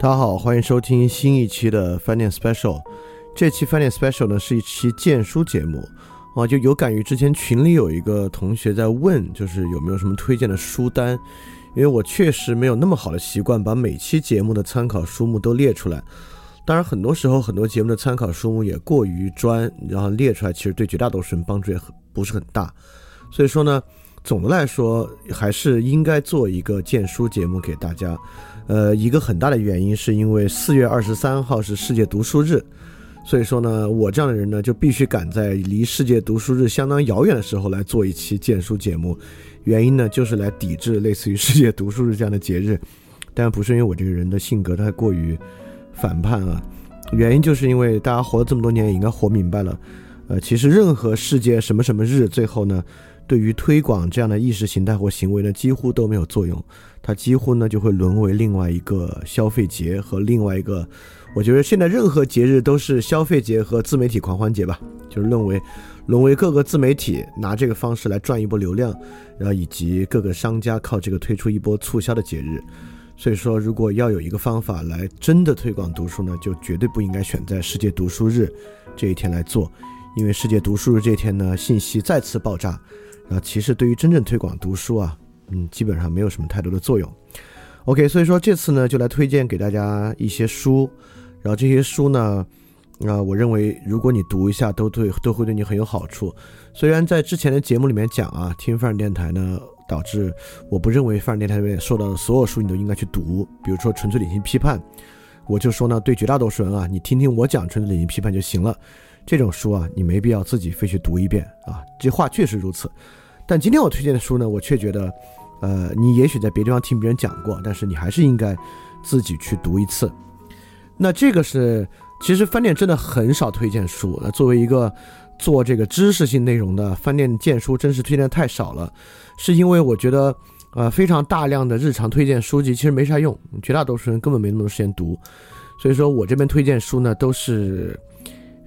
大家好，欢迎收听新一期的饭店 special。这期饭店 special 呢是一期荐书节目啊，就有感于之前群里有一个同学在问，就是有没有什么推荐的书单，因为我确实没有那么好的习惯把每期节目的参考书目都列出来。当然，很多时候很多节目的参考书目也过于专，然后列出来其实对绝大多数人帮助也很不是很大。所以说呢，总的来说还是应该做一个荐书节目给大家。呃，一个很大的原因是因为四月二十三号是世界读书日，所以说呢，我这样的人呢就必须赶在离世界读书日相当遥远的时候来做一期荐书节目。原因呢就是来抵制类似于世界读书日这样的节日，但不是因为我这个人的性格太过于反叛啊，原因就是因为大家活了这么多年也应该活明白了，呃，其实任何世界什么什么日最后呢，对于推广这样的意识形态或行为呢几乎都没有作用。它几乎呢就会沦为另外一个消费节和另外一个，我觉得现在任何节日都是消费节和自媒体狂欢节吧，就是沦为沦为各个自媒体拿这个方式来赚一波流量，然后以及各个商家靠这个推出一波促销的节日。所以说，如果要有一个方法来真的推广读书呢，就绝对不应该选在世界读书日这一天来做，因为世界读书日这一天呢，信息再次爆炸，然后其实对于真正推广读书啊。嗯，基本上没有什么太多的作用。OK，所以说这次呢，就来推荐给大家一些书，然后这些书呢，啊，我认为如果你读一下，都对，都会对你很有好处。虽然在之前的节目里面讲啊，听范儿电台呢，导致我不认为范儿电台里面说到的所有书你都应该去读，比如说《纯粹理性批判》，我就说呢，对绝大多数人啊，你听听我讲《纯粹理性批判》就行了。这种书啊，你没必要自己非去读一遍啊，这话确实如此。但今天我推荐的书呢，我却觉得。呃，你也许在别地方听别人讲过，但是你还是应该自己去读一次。那这个是，其实饭店真的很少推荐书。那作为一个做这个知识性内容的饭店荐书，真是推荐太少了。是因为我觉得，呃，非常大量的日常推荐书籍其实没啥用，绝大多数人根本没那么多时间读。所以说我这边推荐书呢，都是。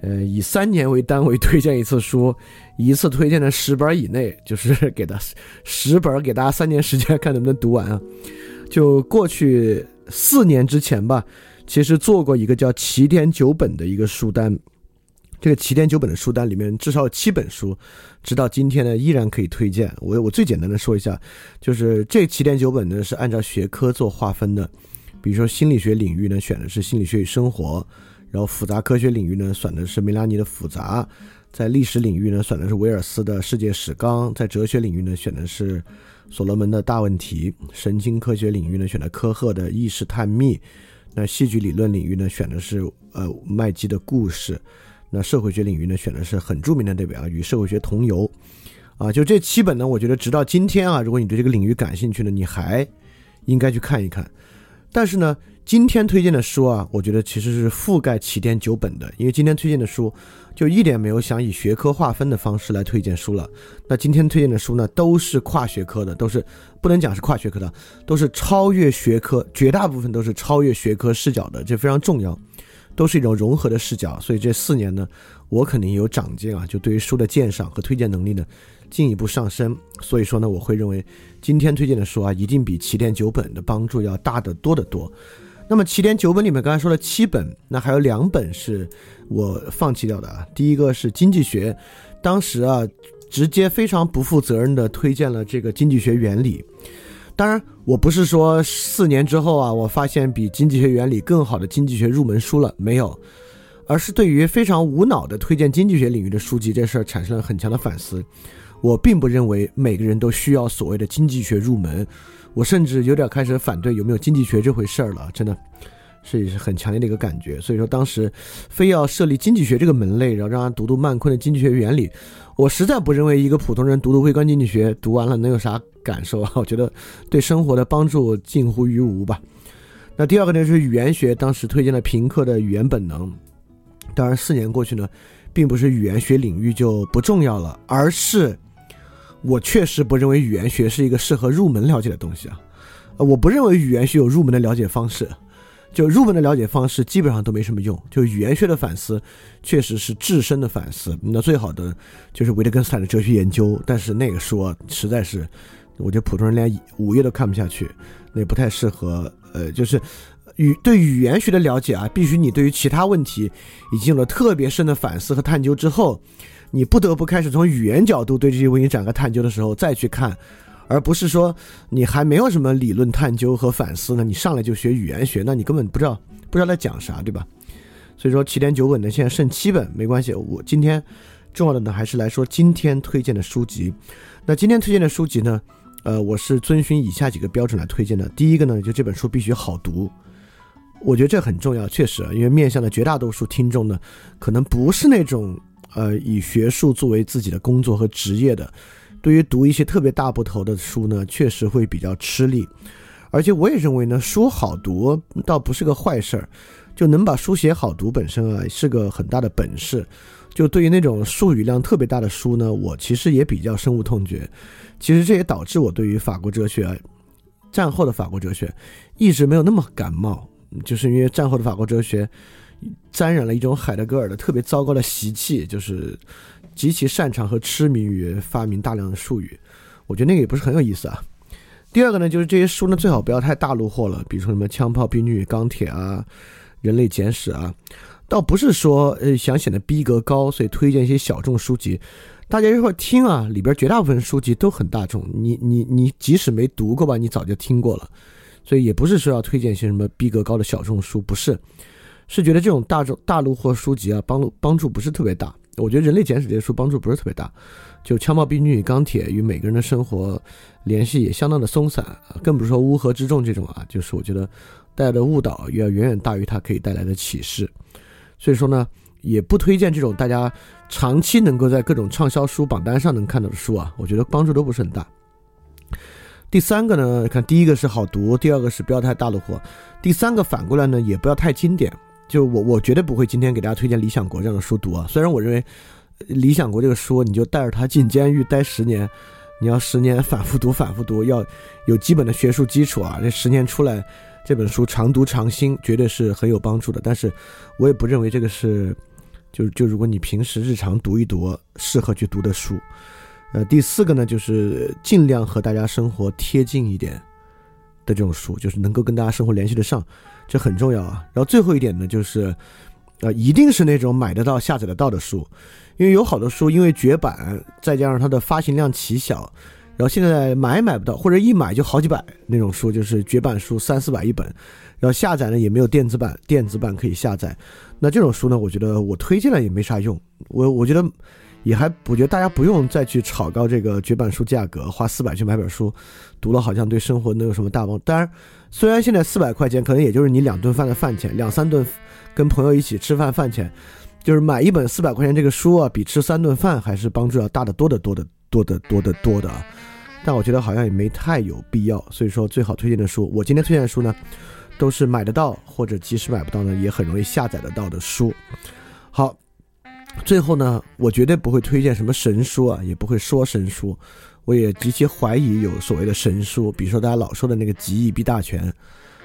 呃，以三年为单位推荐一次书，一次推荐的十本以内，就是 给他十本，给大家三年时间看能不能读完啊。就过去四年之前吧，其实做过一个叫起点九本的一个书单，这个起点九本的书单里面至少有七本书，直到今天呢依然可以推荐。我我最简单的说一下，就是这起点九本呢是按照学科做划分的，比如说心理学领域呢选的是心理学与生活。然后复杂科学领域呢，选的是梅拉尼的复杂；在历史领域呢，选的是威尔斯的世界史纲；在哲学领域呢，选的是所罗门的大问题；神经科学领域呢，选的科赫的意识探秘；那戏剧理论领域呢，选的是呃麦基的故事；那社会学领域呢，选的是很著名的这本啊《与社会学同游》啊，就这七本呢，我觉得直到今天啊，如果你对这个领域感兴趣呢，你还应该去看一看。但是呢。今天推荐的书啊，我觉得其实是覆盖起点九本的，因为今天推荐的书就一点没有想以学科划分的方式来推荐书了。那今天推荐的书呢，都是跨学科的，都是不能讲是跨学科的，都是超越学科，绝大部分都是超越学科视角的，这非常重要，都是一种融合的视角。所以这四年呢，我肯定有长进啊，就对于书的鉴赏和推荐能力呢，进一步上升。所以说呢，我会认为今天推荐的书啊，一定比起点九本的帮助要大得多得多。那么起点九本里面，刚才说了七本，那还有两本是我放弃掉的啊。第一个是经济学，当时啊，直接非常不负责任的推荐了这个经济学原理。当然，我不是说四年之后啊，我发现比经济学原理更好的经济学入门书了，没有，而是对于非常无脑的推荐经济学领域的书籍这事儿产生了很强的反思。我并不认为每个人都需要所谓的经济学入门。我甚至有点开始反对有没有经济学这回事儿了，真的是很强烈的一个感觉。所以说当时非要设立经济学这个门类，然后让他读读曼昆的经济学原理，我实在不认为一个普通人读读微观经济学读完了能有啥感受啊？我觉得对生活的帮助近乎于无吧。那第二个呢是语言学，当时推荐了平克的语言本能。当然四年过去呢，并不是语言学领域就不重要了，而是。我确实不认为语言学是一个适合入门了解的东西啊，呃，我不认为语言学有入门的了解方式，就入门的了解方式基本上都没什么用。就语言学的反思，确实是自身的反思。那最好的就是维特根斯坦的哲学研究，但是那个书实在是，我觉得普通人连五页都看不下去，那不太适合。呃，就是语对语言学的了解啊，必须你对于其他问题已经有了特别深的反思和探究之后，你不得不开始从语言角度对这些问题展开探究的时候再去看，而不是说你还没有什么理论探究和反思呢，你上来就学语言学，那你根本不知道不知道在讲啥，对吧？所以说起点九本呢，现在剩七本，没关系，我今天重要的呢还是来说今天推荐的书籍。那今天推荐的书籍呢？呃，我是遵循以下几个标准来推荐的。第一个呢，就这本书必须好读，我觉得这很重要，确实，因为面向的绝大多数听众呢，可能不是那种呃以学术作为自己的工作和职业的，对于读一些特别大部头的书呢，确实会比较吃力。而且我也认为呢，书好读倒不是个坏事儿，就能把书写好读本身啊是个很大的本事。就对于那种术语量特别大的书呢，我其实也比较深恶痛绝。其实这也导致我对于法国哲学，战后的法国哲学一直没有那么感冒，就是因为战后的法国哲学沾染了一种海德格尔的特别糟糕的习气，就是极其擅长和痴迷于发明大量的术语。我觉得那个也不是很有意思啊。第二个呢，就是这些书呢最好不要太大陆货了，比如说什么《枪炮、兵器、钢铁》啊，《人类简史》啊。倒不是说呃想显得逼格高，所以推荐一些小众书籍。大家一会儿听啊，里边绝大部分书籍都很大众，你你你即使没读过吧，你早就听过了。所以也不是说要推荐一些什么逼格高的小众书，不是，是觉得这种大众大陆货书籍啊，帮助帮助不是特别大。我觉得《人类简史》这些书帮助不是特别大，就《枪炮、兵器与钢铁》与每个人的生活联系也相当的松散，更不是说《乌合之众》这种啊，就是我觉得带来的误导要远远大于它可以带来的启示。所以说呢，也不推荐这种大家长期能够在各种畅销书榜单上能看到的书啊，我觉得帮助都不是很大。第三个呢，看第一个是好读，第二个是不要太大的货，第三个反过来呢，也不要太经典。就我我绝对不会今天给大家推荐《理想国》这样的书读啊。虽然我认为《理想国》这个书，你就带着它进监狱待十年，你要十年反复读反复读，要有基本的学术基础啊，这十年出来。这本书常读常新，绝对是很有帮助的。但是，我也不认为这个是，就就如果你平时日常读一读，适合去读的书。呃，第四个呢，就是尽量和大家生活贴近一点的这种书，就是能够跟大家生活联系得上，这很重要啊。然后最后一点呢，就是，呃，一定是那种买得到、下载得到的书，因为有好多书因为绝版，再加上它的发行量奇小。然后现在买也买不到，或者一买就好几百那种书，就是绝版书三四百一本，然后下载呢也没有电子版，电子版可以下载。那这种书呢，我觉得我推荐了也没啥用。我我觉得也还，我觉得大家不用再去炒高这个绝版书价格，花四百去买本书，读了好像对生活能有什么大帮？当然，虽然现在四百块钱可能也就是你两顿饭的饭钱，两三顿跟朋友一起吃饭饭钱，就是买一本四百块钱这个书啊，比吃三顿饭还是帮助要大得多得多的。多的多的多的啊，但我觉得好像也没太有必要，所以说最好推荐的书，我今天推荐的书呢，都是买得到或者即使买不到呢，也很容易下载得到的书。好，最后呢，我绝对不会推荐什么神书啊，也不会说神书，我也极其怀疑有所谓的神书，比如说大家老说的那个《极易必大全》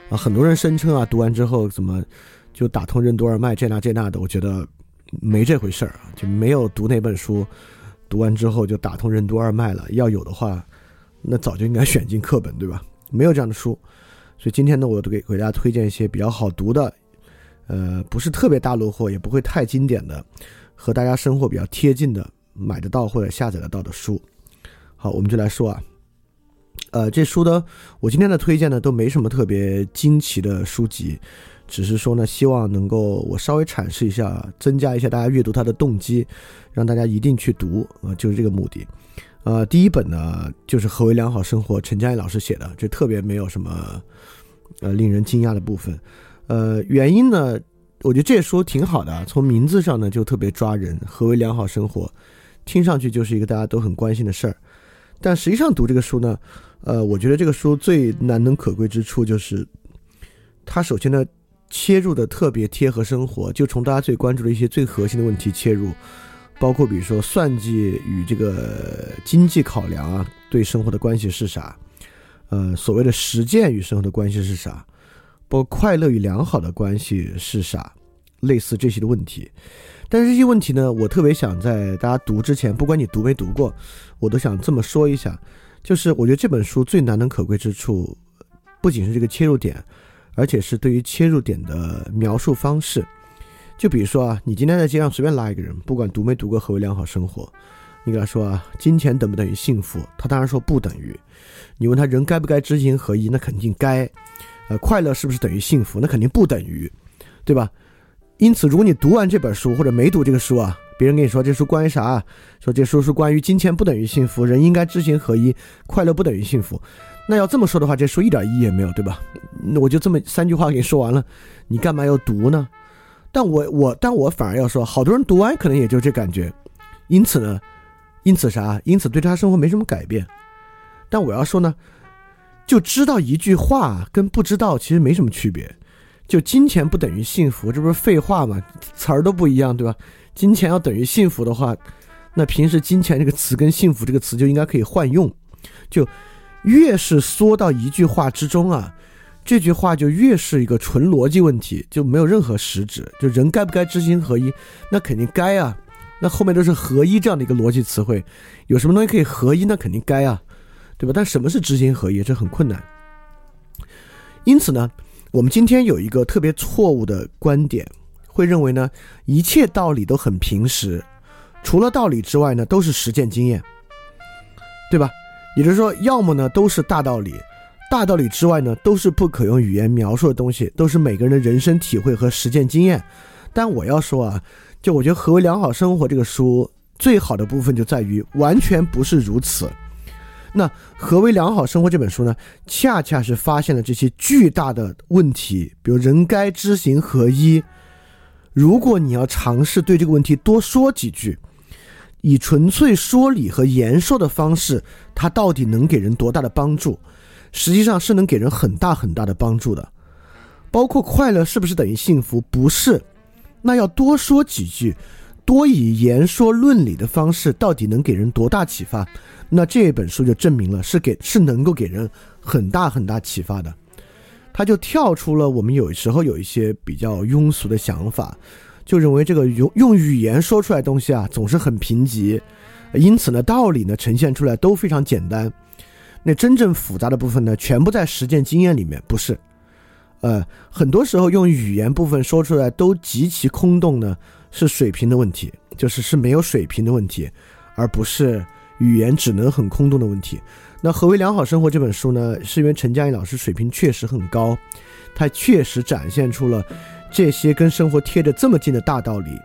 啊，很多人声称啊，读完之后怎么就打通任督二脉这那这那的，我觉得没这回事儿啊，就没有读那本书。读完之后就打通任督二脉了。要有的话，那早就应该选进课本，对吧？没有这样的书，所以今天呢，我都给给大家推荐一些比较好读的，呃，不是特别大落后，也不会太经典的，和大家生活比较贴近的，买得到或者下载得到的书。好，我们就来说啊，呃，这书呢我今天的推荐呢，都没什么特别惊奇的书籍。只是说呢，希望能够我稍微阐释一下，增加一下大家阅读它的动机，让大家一定去读啊，就是这个目的。呃，第一本呢就是《何为良好生活》，陈佳怡老师写的，这特别没有什么呃令人惊讶的部分。呃，原因呢，我觉得这书挺好的，从名字上呢就特别抓人，《何为良好生活》，听上去就是一个大家都很关心的事儿。但实际上读这个书呢，呃，我觉得这个书最难能可贵之处就是，它首先呢。切入的特别贴合生活，就从大家最关注的一些最核心的问题切入，包括比如说算计与这个经济考量啊，对生活的关系是啥？呃，所谓的实践与生活的关系是啥？不快乐与良好的关系是啥？类似这些的问题。但是这些问题呢，我特别想在大家读之前，不管你读没读过，我都想这么说一下，就是我觉得这本书最难能可贵之处，不仅是这个切入点。而且是对于切入点的描述方式。就比如说啊，你今天在街上随便拉一个人，不管读没读过何为良好生活，你跟他说啊，金钱等不等于幸福？他当然说不等于。你问他人该不该知行合一？那肯定该。呃，快乐是不是等于幸福？那肯定不等于，对吧？因此，如果你读完这本书或者没读这个书啊，别人跟你说这书关于啥？说这书是关于金钱不等于幸福，人应该知行合一，快乐不等于幸福。那要这么说的话，这书一点意义也没有，对吧？那我就这么三句话给你说完了，你干嘛要读呢？但我我但我反而要说，好多人读完可能也就这感觉，因此呢，因此啥？因此对他生活没什么改变。但我要说呢，就知道一句话跟不知道其实没什么区别。就金钱不等于幸福，这不是废话吗？词儿都不一样，对吧？金钱要等于幸福的话，那平时金钱这个词跟幸福这个词就应该可以换用。就越是缩到一句话之中啊。这句话就越是一个纯逻辑问题，就没有任何实质。就人该不该知行合一？那肯定该啊。那后面都是合一这样的一个逻辑词汇，有什么东西可以合一？那肯定该啊，对吧？但什么是知行合一？这很困难。因此呢，我们今天有一个特别错误的观点，会认为呢，一切道理都很平实，除了道理之外呢，都是实践经验，对吧？也就是说，要么呢都是大道理。大道理之外呢，都是不可用语言描述的东西，都是每个人的人生体会和实践经验。但我要说啊，就我觉得《何为良好生活》这个书最好的部分就在于完全不是如此。那《何为良好生活》这本书呢，恰恰是发现了这些巨大的问题，比如人该知行合一。如果你要尝试对这个问题多说几句，以纯粹说理和言说的方式，它到底能给人多大的帮助？实际上是能给人很大很大的帮助的，包括快乐是不是等于幸福？不是，那要多说几句，多以言说论理的方式，到底能给人多大启发？那这本书就证明了是给是能够给人很大很大启发的。他就跳出了我们有时候有一些比较庸俗的想法，就认为这个用用语言说出来东西啊总是很贫瘠，因此呢道理呢呈现出来都非常简单。那真正复杂的部分呢，全部在实践经验里面，不是？呃，很多时候用语言部分说出来都极其空洞呢，是水平的问题，就是是没有水平的问题，而不是语言只能很空洞的问题。那何为良好生活这本书呢？是因为陈佳怡老师水平确实很高，他确实展现出了这些跟生活贴着这么近的大道理，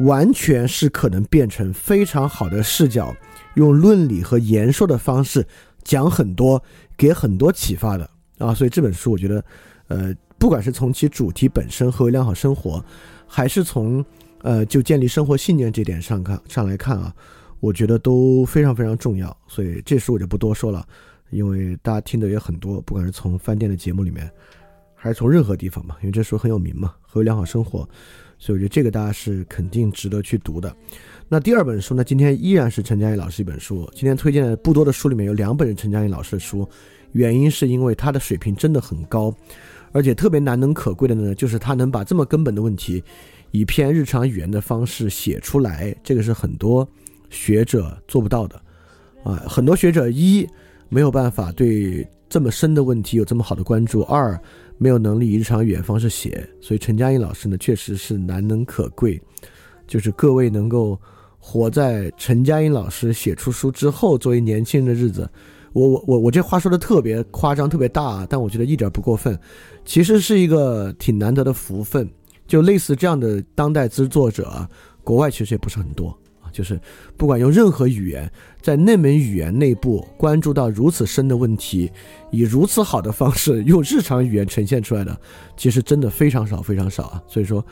完全是可能变成非常好的视角，用论理和言说的方式。讲很多，给很多启发的啊，所以这本书我觉得，呃，不管是从其主题本身何为良好生活，还是从呃就建立生活信念这点上看上来看啊，我觉得都非常非常重要。所以这书我就不多说了，因为大家听的也很多，不管是从饭店的节目里面，还是从任何地方嘛，因为这书很有名嘛，何为良好生活，所以我觉得这个大家是肯定值得去读的。那第二本书呢？今天依然是陈佳怡老师一本书。今天推荐的不多的书里面有两本是陈佳怡老师的书，原因是因为他的水平真的很高，而且特别难能可贵的呢，就是他能把这么根本的问题，以偏日常语言的方式写出来，这个是很多学者做不到的。啊，很多学者一没有办法对这么深的问题有这么好的关注，二没有能力以日常语言方式写，所以陈佳怡老师呢，确实是难能可贵，就是各位能够。活在陈嘉映老师写出书之后，作为年轻人的日子，我我我我这话说的特别夸张，特别大，但我觉得一点不过分，其实是一个挺难得的福分。就类似这样的当代之作者，国外其实也不是很多。就是不管用任何语言，在那门语言内部关注到如此深的问题，以如此好的方式用日常语言呈现出来的，其实真的非常少，非常少啊。所以说，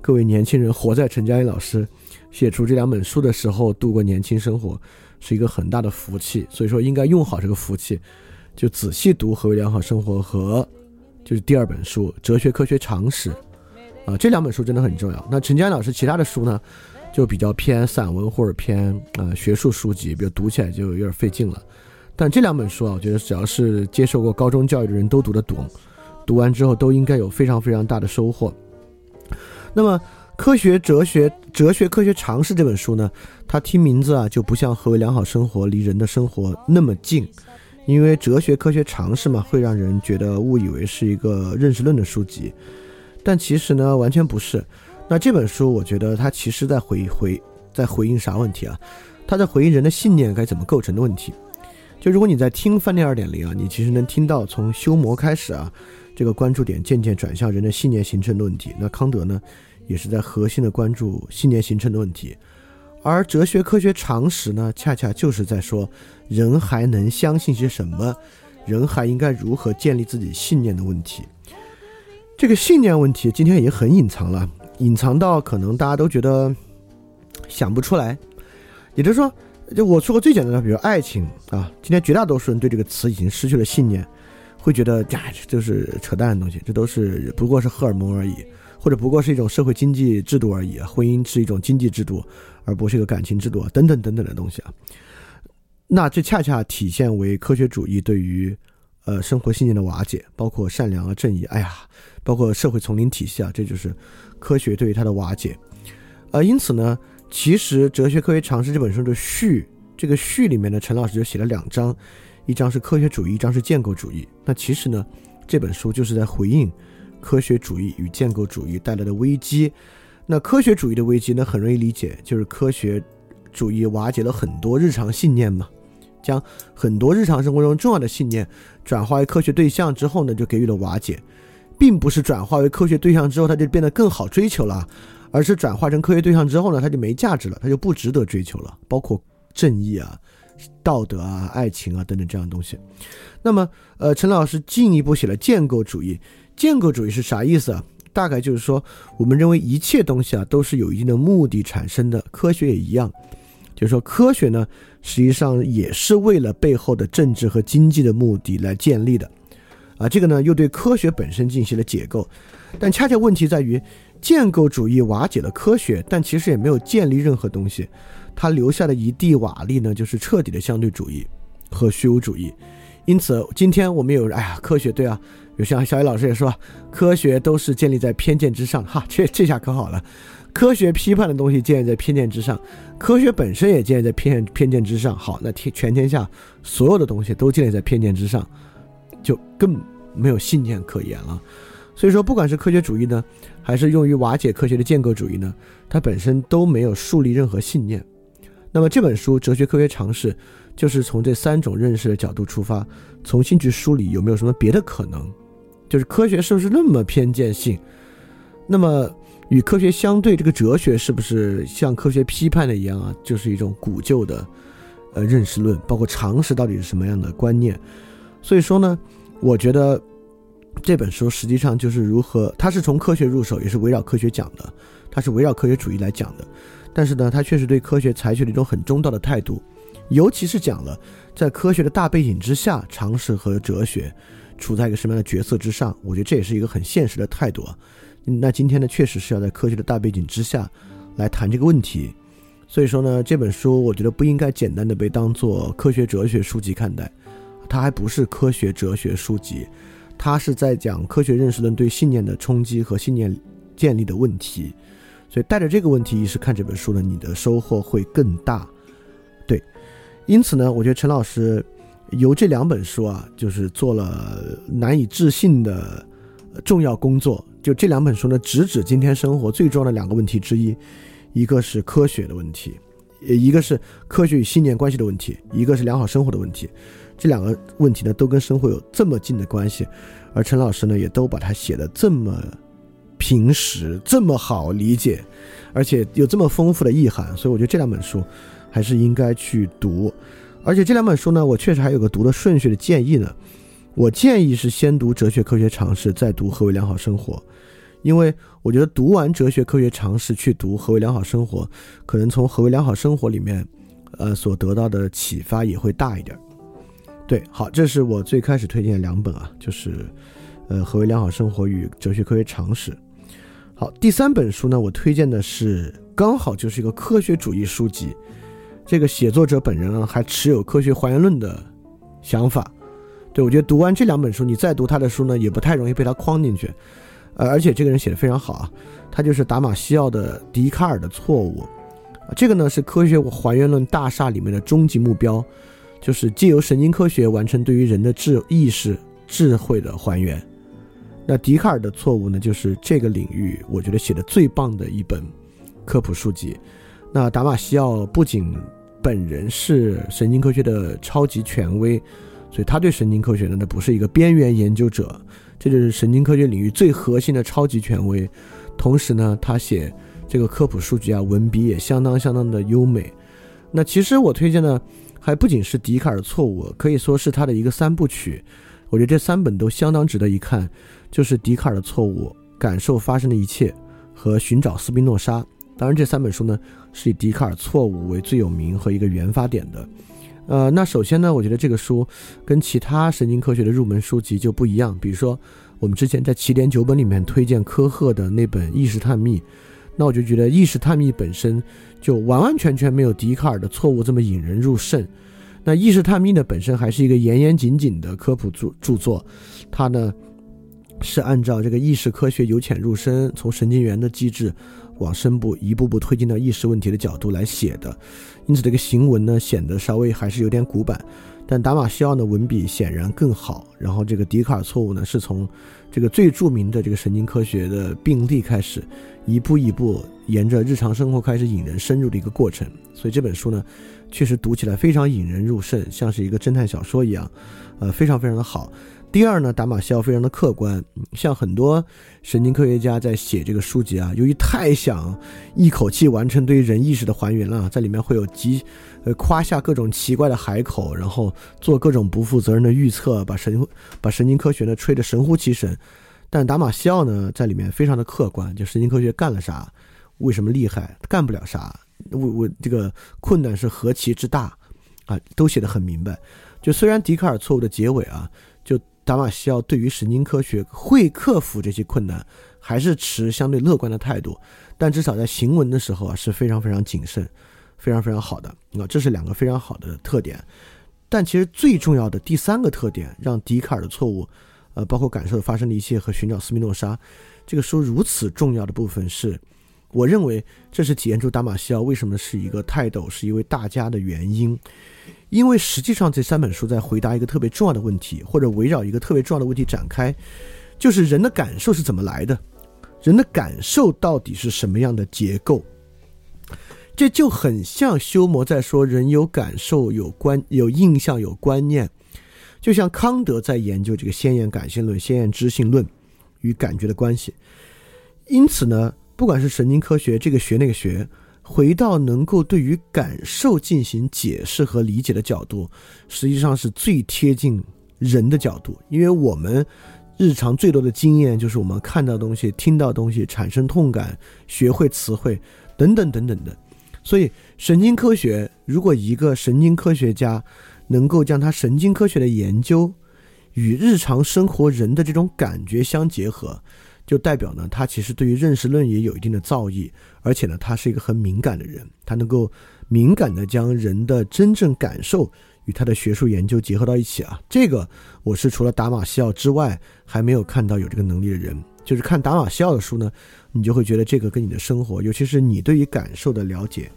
各位年轻人活在陈嘉映老师。写出这两本书的时候，度过年轻生活，是一个很大的福气。所以说，应该用好这个福气，就仔细读何为良好生活和就是第二本书《哲学科学常识》啊，这两本书真的很重要。那陈佳老师其他的书呢，就比较偏散文或者偏啊学术书籍，比如读起来就有点费劲了。但这两本书啊，我觉得只要是接受过高中教育的人都读得懂，读完之后都应该有非常非常大的收获。那么。科学哲学哲学科学常识这本书呢，它听名字啊就不像何为良好生活离人的生活那么近，因为哲学科学常识嘛，会让人觉得误以为是一个认识论的书籍，但其实呢，完全不是。那这本书，我觉得它其实在回回在回应啥问题啊？它在回应人的信念该怎么构成的问题。就如果你在听饭店二点零啊，你其实能听到从修魔开始啊，这个关注点渐渐转向人的信念形成的问题。那康德呢，也是在核心的关注信念形成的问题。而哲学科学常识呢，恰恰就是在说人还能相信些什么，人还应该如何建立自己信念的问题。这个信念问题今天已经很隐藏了，隐藏到可能大家都觉得想不出来。也就是说，就我说过最简单的，比如爱情啊，今天绝大多数人对这个词已经失去了信念，会觉得呀，这就是扯淡的东西，这都是不过是荷尔蒙而已。或者不过是一种社会经济制度而已啊，婚姻是一种经济制度，而不是一个感情制度等等等等的东西啊。那这恰恰体现为科学主义对于呃生活信念的瓦解，包括善良啊、正义，哎呀，包括社会丛林体系啊，这就是科学对于它的瓦解。呃，因此呢，其实《哲学科学常识》这本书的序，这个序里面呢，陈老师就写了两章，一章是科学主义，一章是建构主义。那其实呢，这本书就是在回应。科学主义与建构主义带来的危机，那科学主义的危机呢？很容易理解，就是科学主义瓦解了很多日常信念嘛，将很多日常生活中重要的信念转化为科学对象之后呢，就给予了瓦解，并不是转化为科学对象之后它就变得更好追求了，而是转化成科学对象之后呢，它就没价值了，它就不值得追求了，包括正义啊、道德啊、爱情啊等等这样的东西。那么，呃，陈老师进一步写了建构主义。建构主义是啥意思啊？大概就是说，我们认为一切东西啊都是有一定的目的产生的，科学也一样。就是说，科学呢实际上也是为了背后的政治和经济的目的来建立的。啊，这个呢又对科学本身进行了解构。但恰恰问题在于，建构主义瓦解了科学，但其实也没有建立任何东西。它留下的一地瓦砾呢，就是彻底的相对主义和虚无主义。因此，今天我们有，哎呀，科学对啊。有像小野老师也说，科学都是建立在偏见之上，哈，这这下可好了，科学批判的东西建立在偏见之上，科学本身也建立在偏见偏见之上。好，那天全天下所有的东西都建立在偏见之上，就更没有信念可言了。所以说，不管是科学主义呢，还是用于瓦解科学的建构主义呢，它本身都没有树立任何信念。那么这本书《哲学科学常识》就是从这三种认识的角度出发，重新去梳理有没有什么别的可能。就是科学是不是那么偏见性？那么与科学相对，这个哲学是不是像科学批判的一样啊？就是一种古旧的，呃，认识论，包括常识到底是什么样的观念？所以说呢，我觉得这本书实际上就是如何，它是从科学入手，也是围绕科学讲的，它是围绕科学主义来讲的。但是呢，它确实对科学采取了一种很中道的态度，尤其是讲了在科学的大背景之下，常识和哲学。处在一个什么样的角色之上？我觉得这也是一个很现实的态度啊。那今天呢，确实是要在科学的大背景之下来谈这个问题。所以说呢，这本书我觉得不应该简单的被当做科学哲学书籍看待，它还不是科学哲学书籍，它是在讲科学认识论对信念的冲击和信念建立的问题。所以带着这个问题意识看这本书呢，你的收获会更大。对，因此呢，我觉得陈老师。由这两本书啊，就是做了难以置信的重要工作。就这两本书呢，直指今天生活最重要的两个问题之一，一个是科学的问题，一个是科学与信念关系的问题，一个是良好生活的问题。这两个问题呢，都跟生活有这么近的关系，而陈老师呢，也都把它写的这么平实，这么好理解，而且有这么丰富的意涵。所以我觉得这两本书还是应该去读。而且这两本书呢，我确实还有个读的顺序的建议呢。我建议是先读《哲学科学常识》，再读《何为良好生活》，因为我觉得读完《哲学科学常识》去读《何为良好生活》，可能从《何为良好生活》里面，呃，所得到的启发也会大一点。对，好，这是我最开始推荐的两本啊，就是呃，《何为良好生活》与《哲学科学常识》。好，第三本书呢，我推荐的是刚好就是一个科学主义书籍。这个写作者本人呢，还持有科学还原论的想法，对我觉得读完这两本书，你再读他的书呢，也不太容易被他框进去，呃，而且这个人写的非常好啊，他就是达马西奥的笛卡尔的错误，这个呢是科学还原论大厦里面的终极目标，就是借由神经科学完成对于人的智意识智慧的还原。那笛卡尔的错误呢，就是这个领域我觉得写的最棒的一本科普书籍。那达马西奥不仅本人是神经科学的超级权威，所以他对神经科学呢，那不是一个边缘研究者，这就是神经科学领域最核心的超级权威。同时呢，他写这个科普数据啊，文笔也相当相当的优美。那其实我推荐的还不仅是笛卡尔错误，可以说是他的一个三部曲。我觉得这三本都相当值得一看，就是笛卡尔的错误、感受发生的一切和寻找斯宾诺莎。当然，这三本书呢是以笛卡尔错误为最有名和一个原发点的。呃，那首先呢，我觉得这个书跟其他神经科学的入门书籍就不一样。比如说，我们之前在起点九本里面推荐科赫的那本《意识探秘》，那我就觉得《意识探秘》本身就完完全全没有笛卡尔的错误这么引人入胜。那《意识探秘》呢，本身还是一个严严谨谨的科普著著作，它呢是按照这个意识科学由浅入深，从神经元的机制。往深部一步步推进到意识问题的角度来写的，因此这个行文呢显得稍微还是有点古板，但达马西奥的文笔显然更好。然后这个笛卡尔错误呢是从这个最著名的这个神经科学的病例开始，一步一步沿着日常生活开始引人深入的一个过程。所以这本书呢确实读起来非常引人入胜，像是一个侦探小说一样，呃，非常非常的好。第二呢，达马西奥非常的客观，像很多神经科学家在写这个书籍啊，由于太想一口气完成对人意识的还原了，在里面会有极，呃夸下各种奇怪的海口，然后做各种不负责任的预测，把神把神经科学呢吹得神乎其神。但达马西奥呢在里面非常的客观，就神经科学干了啥，为什么厉害，干不了啥，我我这个困难是何其之大，啊，都写得很明白。就虽然笛卡尔错误的结尾啊。达马西奥对于神经科学会克服这些困难，还是持相对乐观的态度，但至少在行文的时候啊是非常非常谨慎，非常非常好的啊，这是两个非常好的特点。但其实最重要的第三个特点，让笛卡尔的错误，呃，包括感受发生的一切和寻找斯宾诺莎这个书如此重要的部分，是我认为这是体现出达马西奥为什么是一个泰斗，是一位大家的原因。因为实际上这三本书在回答一个特别重要的问题，或者围绕一个特别重要的问题展开，就是人的感受是怎么来的，人的感受到底是什么样的结构？这就很像修谟在说人有感受、有观、有印象、有观念，就像康德在研究这个先验感性论、先验知性论与感觉的关系。因此呢，不管是神经科学这个学那个学。回到能够对于感受进行解释和理解的角度，实际上是最贴近人的角度。因为我们日常最多的经验就是我们看到东西、听到东西产生痛感、学会词汇等等等等的。所以，神经科学如果一个神经科学家能够将他神经科学的研究与日常生活人的这种感觉相结合。就代表呢，他其实对于认识论也有一定的造诣，而且呢，他是一个很敏感的人，他能够敏感的将人的真正感受与他的学术研究结合到一起啊。这个我是除了达马西奥之外，还没有看到有这个能力的人。就是看达马西奥的书呢，你就会觉得这个跟你的生活，尤其是你对于感受的了解，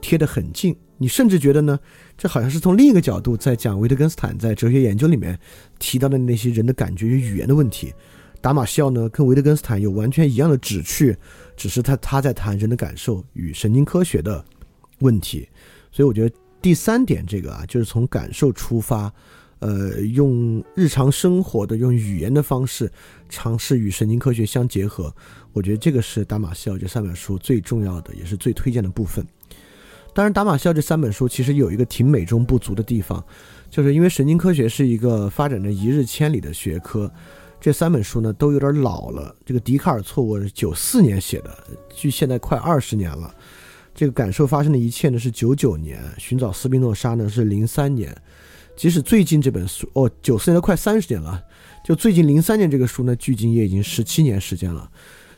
贴得很近。你甚至觉得呢，这好像是从另一个角度在讲维特根斯坦在哲学研究里面提到的那些人的感觉与语言的问题。达马西奥呢，跟维特根斯坦有完全一样的旨趣，只是他他在谈人的感受与神经科学的问题，所以我觉得第三点这个啊，就是从感受出发，呃，用日常生活的用语言的方式尝试与神经科学相结合，我觉得这个是达马西奥这三本书最重要的，也是最推荐的部分。当然，达马西奥这三本书其实有一个挺美中不足的地方，就是因为神经科学是一个发展着一日千里的学科。这三本书呢都有点老了。这个笛卡尔错误是九四年写的，距现在快二十年了。这个感受发生的一切呢是九九年，寻找斯宾诺莎呢是零三年。即使最近这本书哦，九四年都快三十年了，就最近零三年这个书呢，距今也已经十七年时间了。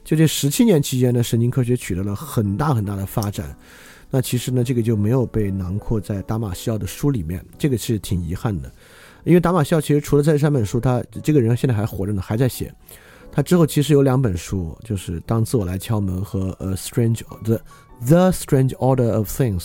就这十七年期间呢，神经科学取得了很大很大的发展。那其实呢，这个就没有被囊括在达马西奥的书里面，这个是挺遗憾的。因为达马西奥其实除了这三本书，他这个人现在还活着呢，还在写。他之后其实有两本书，就是《当自我来敲门》和《呃 Strange the The Strange Order of Things》。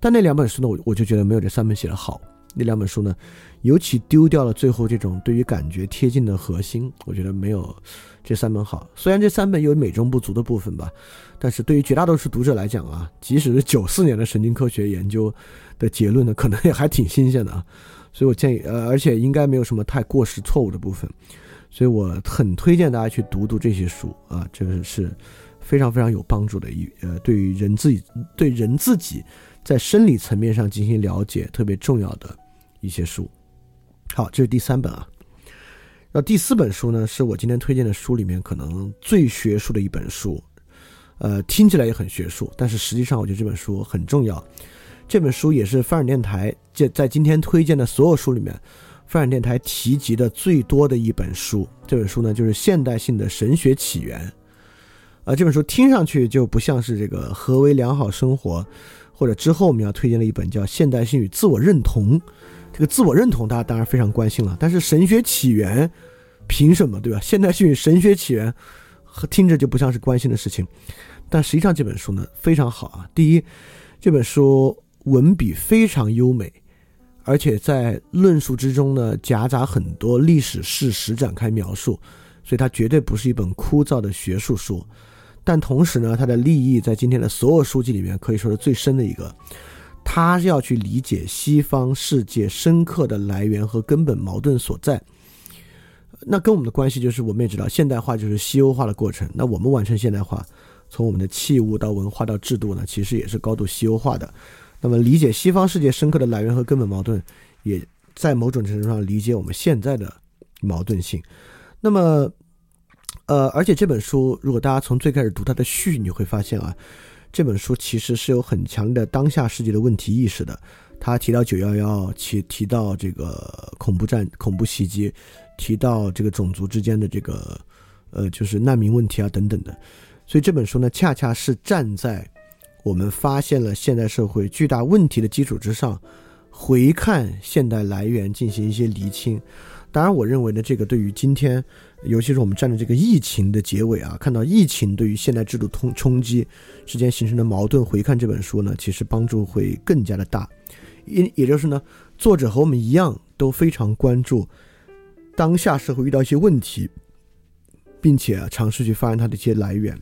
但那两本书呢，我我就觉得没有这三本写的好。那两本书呢，尤其丢掉了最后这种对于感觉贴近的核心，我觉得没有这三本好。虽然这三本有美中不足的部分吧，但是对于绝大多数读者来讲啊，即使是九四年的神经科学研究的结论呢，可能也还挺新鲜的啊。所以我建议，呃，而且应该没有什么太过时错误的部分，所以我很推荐大家去读读这些书啊，这个是非常非常有帮助的一呃，对于人自己对人自己在生理层面上进行了解特别重要的一些书。好，这是第三本啊。那第四本书呢，是我今天推荐的书里面可能最学术的一本书，呃，听起来也很学术，但是实际上我觉得这本书很重要。这本书也是范尔电台在在今天推荐的所有书里面，范尔电台提及的最多的一本书。这本书呢，就是《现代性的神学起源》。啊，这本书听上去就不像是这个何为良好生活，或者之后我们要推荐的一本叫《现代性与自我认同》。这个自我认同大家当然非常关心了，但是神学起源凭什么，对吧？现代性与神学起源和，听着就不像是关心的事情。但实际上这本书呢非常好啊。第一，这本书。文笔非常优美，而且在论述之中呢，夹杂很多历史事实展开描述，所以它绝对不是一本枯燥的学术书。但同时呢，它的立意在今天的所有书籍里面可以说是最深的一个。它要去理解西方世界深刻的来源和根本矛盾所在。那跟我们的关系就是，我们也知道现代化就是西欧化的过程。那我们完成现代化，从我们的器物到文化到制度呢，其实也是高度西欧化的。那么，理解西方世界深刻的来源和根本矛盾，也在某种程度上理解我们现在的矛盾性。那么，呃，而且这本书，如果大家从最开始读它的序，你会发现啊，这本书其实是有很强的当下世界的问题意识的。他提到九幺幺，提提到这个恐怖战、恐怖袭击，提到这个种族之间的这个，呃，就是难民问题啊等等的。所以这本书呢，恰恰是站在。我们发现了现代社会巨大问题的基础之上，回看现代来源进行一些厘清。当然，我认为呢，这个对于今天，尤其是我们站在这个疫情的结尾啊，看到疫情对于现代制度冲冲击之间形成的矛盾，回看这本书呢，其实帮助会更加的大。也也就是呢，作者和我们一样都非常关注当下社会遇到一些问题，并且尝试去发现它的一些来源。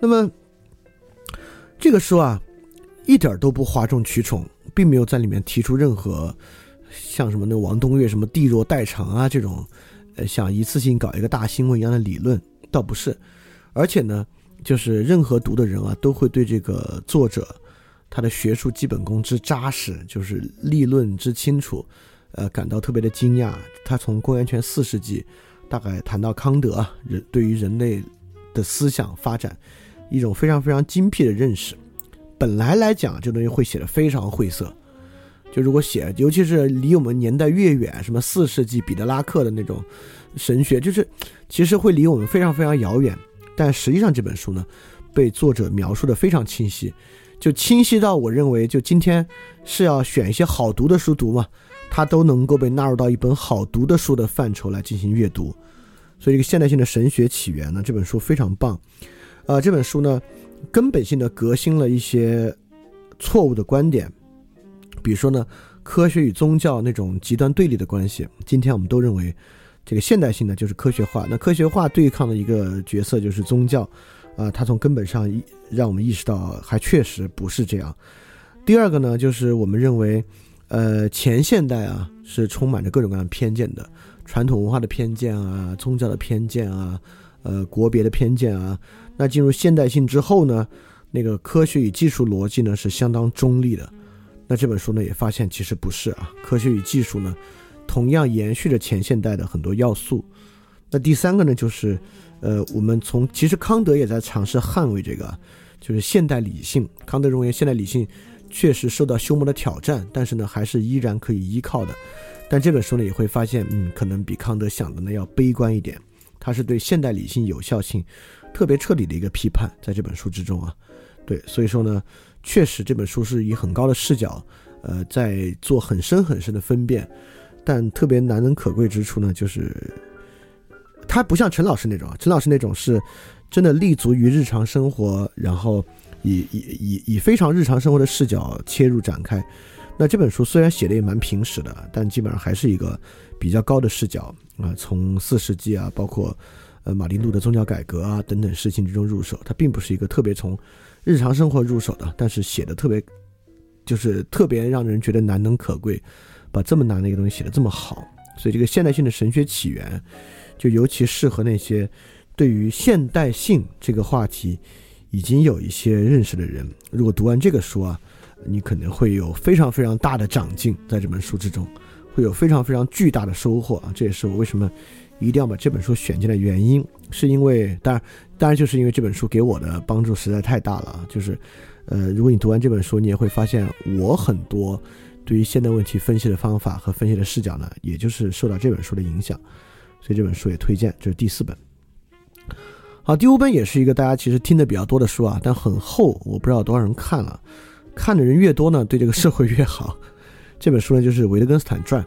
那么。这个书啊，一点都不哗众取宠，并没有在里面提出任何像什么那王东岳什么地弱代偿啊这种，呃，想一次性搞一个大新闻一样的理论，倒不是。而且呢，就是任何读的人啊，都会对这个作者他的学术基本功之扎实，就是立论之清楚，呃，感到特别的惊讶。他从公元前四世纪大概谈到康德人对于人类的思想发展。一种非常非常精辟的认识，本来来讲，这东西会写的非常晦涩。就如果写，尤其是离我们年代越远，什么四世纪彼得拉克的那种神学，就是其实会离我们非常非常遥远。但实际上这本书呢，被作者描述的非常清晰，就清晰到我认为，就今天是要选一些好读的书读嘛，它都能够被纳入到一本好读的书的范畴来进行阅读。所以，这个现代性的神学起源呢，这本书非常棒。呃，这本书呢，根本性的革新了一些错误的观点，比如说呢，科学与宗教那种极端对立的关系。今天我们都认为，这个现代性呢就是科学化，那科学化对抗的一个角色就是宗教，啊，它从根本上让我们意识到还确实不是这样。第二个呢，就是我们认为，呃，前现代啊是充满着各种各样偏见的，传统文化的偏见啊，宗教的偏见啊，呃，国别的偏见啊。那进入现代性之后呢，那个科学与技术逻辑呢是相当中立的。那这本书呢也发现其实不是啊，科学与技术呢同样延续着前现代的很多要素。那第三个呢就是，呃，我们从其实康德也在尝试捍卫这个，就是现代理性。康德认为现代理性确实受到休谟的挑战，但是呢还是依然可以依靠的。但这本书呢也会发现，嗯，可能比康德想的呢要悲观一点。他是对现代理性有效性。特别彻底的一个批判，在这本书之中啊，对，所以说呢，确实这本书是以很高的视角，呃，在做很深很深的分辨，但特别难能可贵之处呢，就是他不像陈老师那种，陈老师那种是真的立足于日常生活，然后以以以以非常日常生活的视角切入展开，那这本书虽然写的也蛮平实的，但基本上还是一个比较高的视角啊，从四世纪啊，包括呃马丁路的宗教改革啊等等事情之中入手。它并不是一个特别从日常生活入手的，但是写的特别就是特别让人觉得难能可贵，把这么难的一个东西写的这么好。所以这个现代性的神学起源，就尤其适合那些对于现代性这个话题已经有一些认识的人。如果读完这个书啊。你可能会有非常非常大的长进，在这本书之中，会有非常非常巨大的收获啊！这也是我为什么一定要把这本书选进来的原因，是因为当然，当然就是因为这本书给我的帮助实在太大了啊！就是，呃，如果你读完这本书，你也会发现我很多对于现代问题分析的方法和分析的视角呢，也就是受到这本书的影响，所以这本书也推荐。这是第四本。好，第五本也是一个大家其实听的比较多的书啊，但很厚，我不知道多少人看了。看的人越多呢，对这个社会越好。这本书呢，就是《维特根斯坦传》，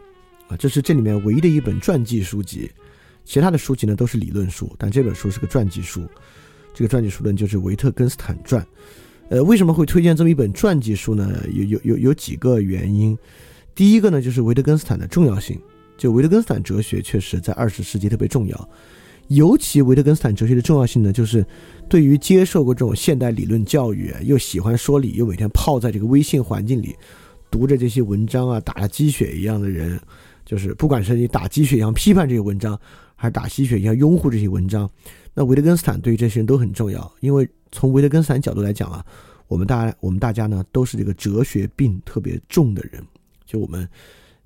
啊，这是这里面唯一的一本传记书籍。其他的书籍呢都是理论书，但这本书是个传记书。这个传记书呢就是《维特根斯坦传》。呃，为什么会推荐这么一本传记书呢？有有有有几个原因。第一个呢，就是维特根斯坦的重要性。就维特根斯坦哲学确实在二十世纪特别重要。尤其维特根斯坦哲学的重要性呢，就是对于接受过这种现代理论教育，又喜欢说理，又每天泡在这个微信环境里，读着这些文章啊，打了鸡血一样的人，就是不管是你打鸡血一样批判这些文章，还是打鸡血一样拥护这些文章，那维特根斯坦对于这些人都很重要。因为从维特根斯坦角度来讲啊，我们大我们大家呢都是这个哲学病特别重的人，就我们。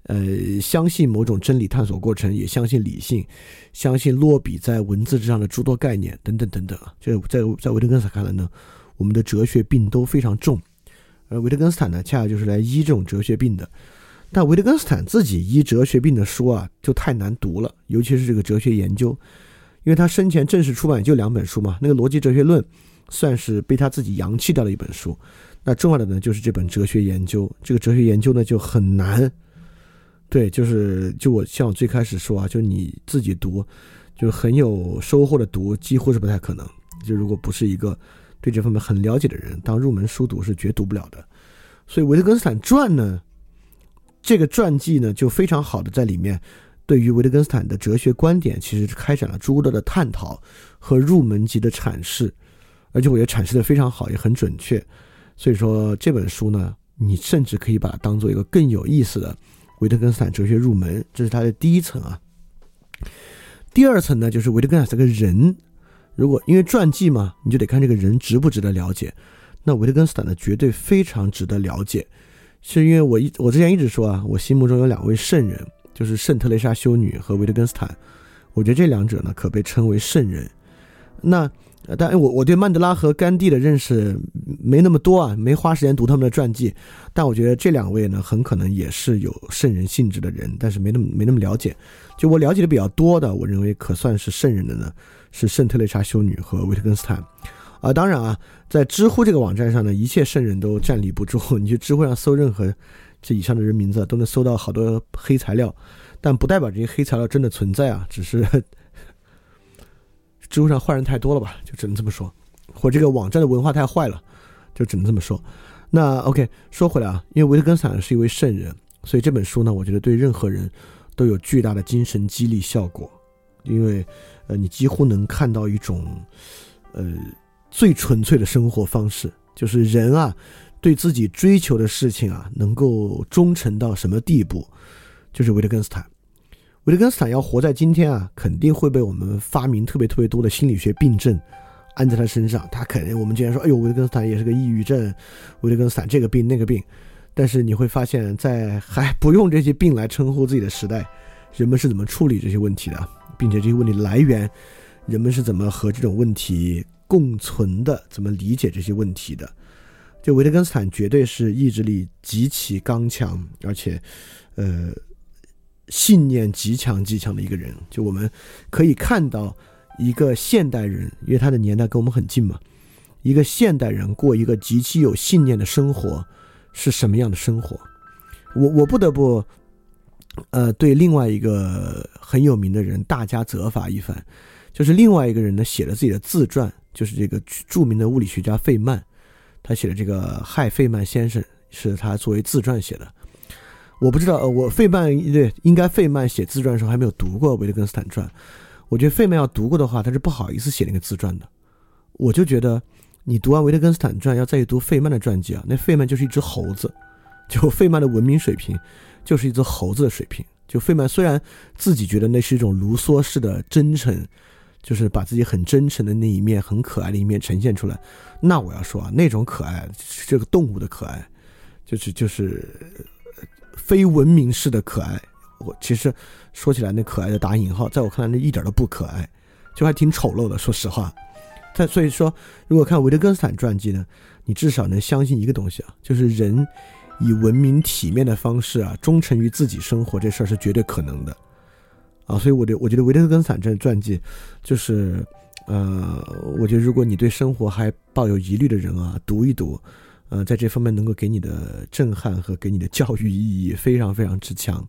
呃，相信某种真理探索过程，也相信理性，相信落笔在文字之上的诸多概念，等等等等啊。这在在维特根斯坦看来呢，我们的哲学病都非常重，而维特根斯坦呢，恰恰就是来医这种哲学病的。但维特根斯坦自己医哲学病的书啊，就太难读了，尤其是这个哲学研究，因为他生前正式出版就两本书嘛，那个《逻辑哲学论》算是被他自己扬弃掉了一本书，那重要的呢就是这本哲学研究，这个哲学研究呢就很难。对，就是就我像我最开始说啊，就你自己读，就很有收获的读，几乎是不太可能。就如果不是一个对这方面很了解的人，当入门书读是绝读不了的。所以维特根斯坦传呢，这个传记呢，就非常好的在里面，对于维特根斯坦的哲学观点，其实开展了诸多的探讨和入门级的阐释，而且我觉得阐释的非常好，也很准确。所以说这本书呢，你甚至可以把它当做一个更有意思的。维特根斯坦哲学入门，这是他的第一层啊。第二层呢，就是维特根斯坦这个人，如果因为传记嘛，你就得看这个人值不值得了解。那维特根斯坦呢，绝对非常值得了解，是因为我一我之前一直说啊，我心目中有两位圣人，就是圣特蕾莎修女和维特根斯坦，我觉得这两者呢，可被称为圣人。那，但我我对曼德拉和甘地的认识没那么多啊，没花时间读他们的传记。但我觉得这两位呢，很可能也是有圣人性质的人，但是没那么没那么了解。就我了解的比较多的，我认为可算是圣人的呢，是圣特蕾莎修女和维特根斯坦。啊，当然啊，在知乎这个网站上呢，一切圣人都站立不住。你去知乎上搜任何这以上的人名字，都能搜到好多黑材料，但不代表这些黑材料真的存在啊，只是。知乎上坏人太多了吧，就只能这么说，或这个网站的文化太坏了，就只能这么说。那 OK，说回来啊，因为维特根斯坦是一位圣人，所以这本书呢，我觉得对任何人都有巨大的精神激励效果，因为呃，你几乎能看到一种呃最纯粹的生活方式，就是人啊对自己追求的事情啊能够忠诚到什么地步，就是维特根斯坦。维特根斯坦要活在今天啊，肯定会被我们发明特别特别多的心理学病症安在他身上。他肯定，我们竟然说，哎呦，维特根斯坦也是个抑郁症，维特根斯坦这个病那个病。但是你会发现在还不用这些病来称呼自己的时代，人们是怎么处理这些问题的，并且这些问题来源，人们是怎么和这种问题共存的，怎么理解这些问题的？就维特根斯坦绝对是意志力极其刚强，而且，呃。信念极强极强的一个人，就我们可以看到一个现代人，因为他的年代跟我们很近嘛，一个现代人过一个极其有信念的生活是什么样的生活？我我不得不，呃，对另外一个很有名的人大加责罚一番，就是另外一个人呢写了自己的自传，就是这个著名的物理学家费曼，他写的这个《害费曼先生》是他作为自传写的。我不知道，呃，我费曼对应该费曼写自传的时候还没有读过维特根斯坦传。我觉得费曼要读过的话，他是不好意思写那个自传的。我就觉得你读完维特根斯坦传，要再去读费曼的传记啊，那费曼就是一只猴子，就费曼的文明水平就是一只猴子的水平。就费曼虽然自己觉得那是一种卢梭式的真诚，就是把自己很真诚的那一面、很可爱的一面呈现出来。那我要说啊，那种可爱是这个动物的可爱，就是就是。非文明式的可爱，我其实说起来那可爱的打引号，在我看来那一点都不可爱，就还挺丑陋的。说实话，但所以说，如果看维特根斯坦传记呢，你至少能相信一个东西啊，就是人以文明体面的方式啊，忠诚于自己生活这事儿是绝对可能的啊。所以，我的我觉得维特根斯坦这传记，就是呃，我觉得如果你对生活还抱有疑虑的人啊，读一读。呃，在这方面能够给你的震撼和给你的教育意义非常非常之强，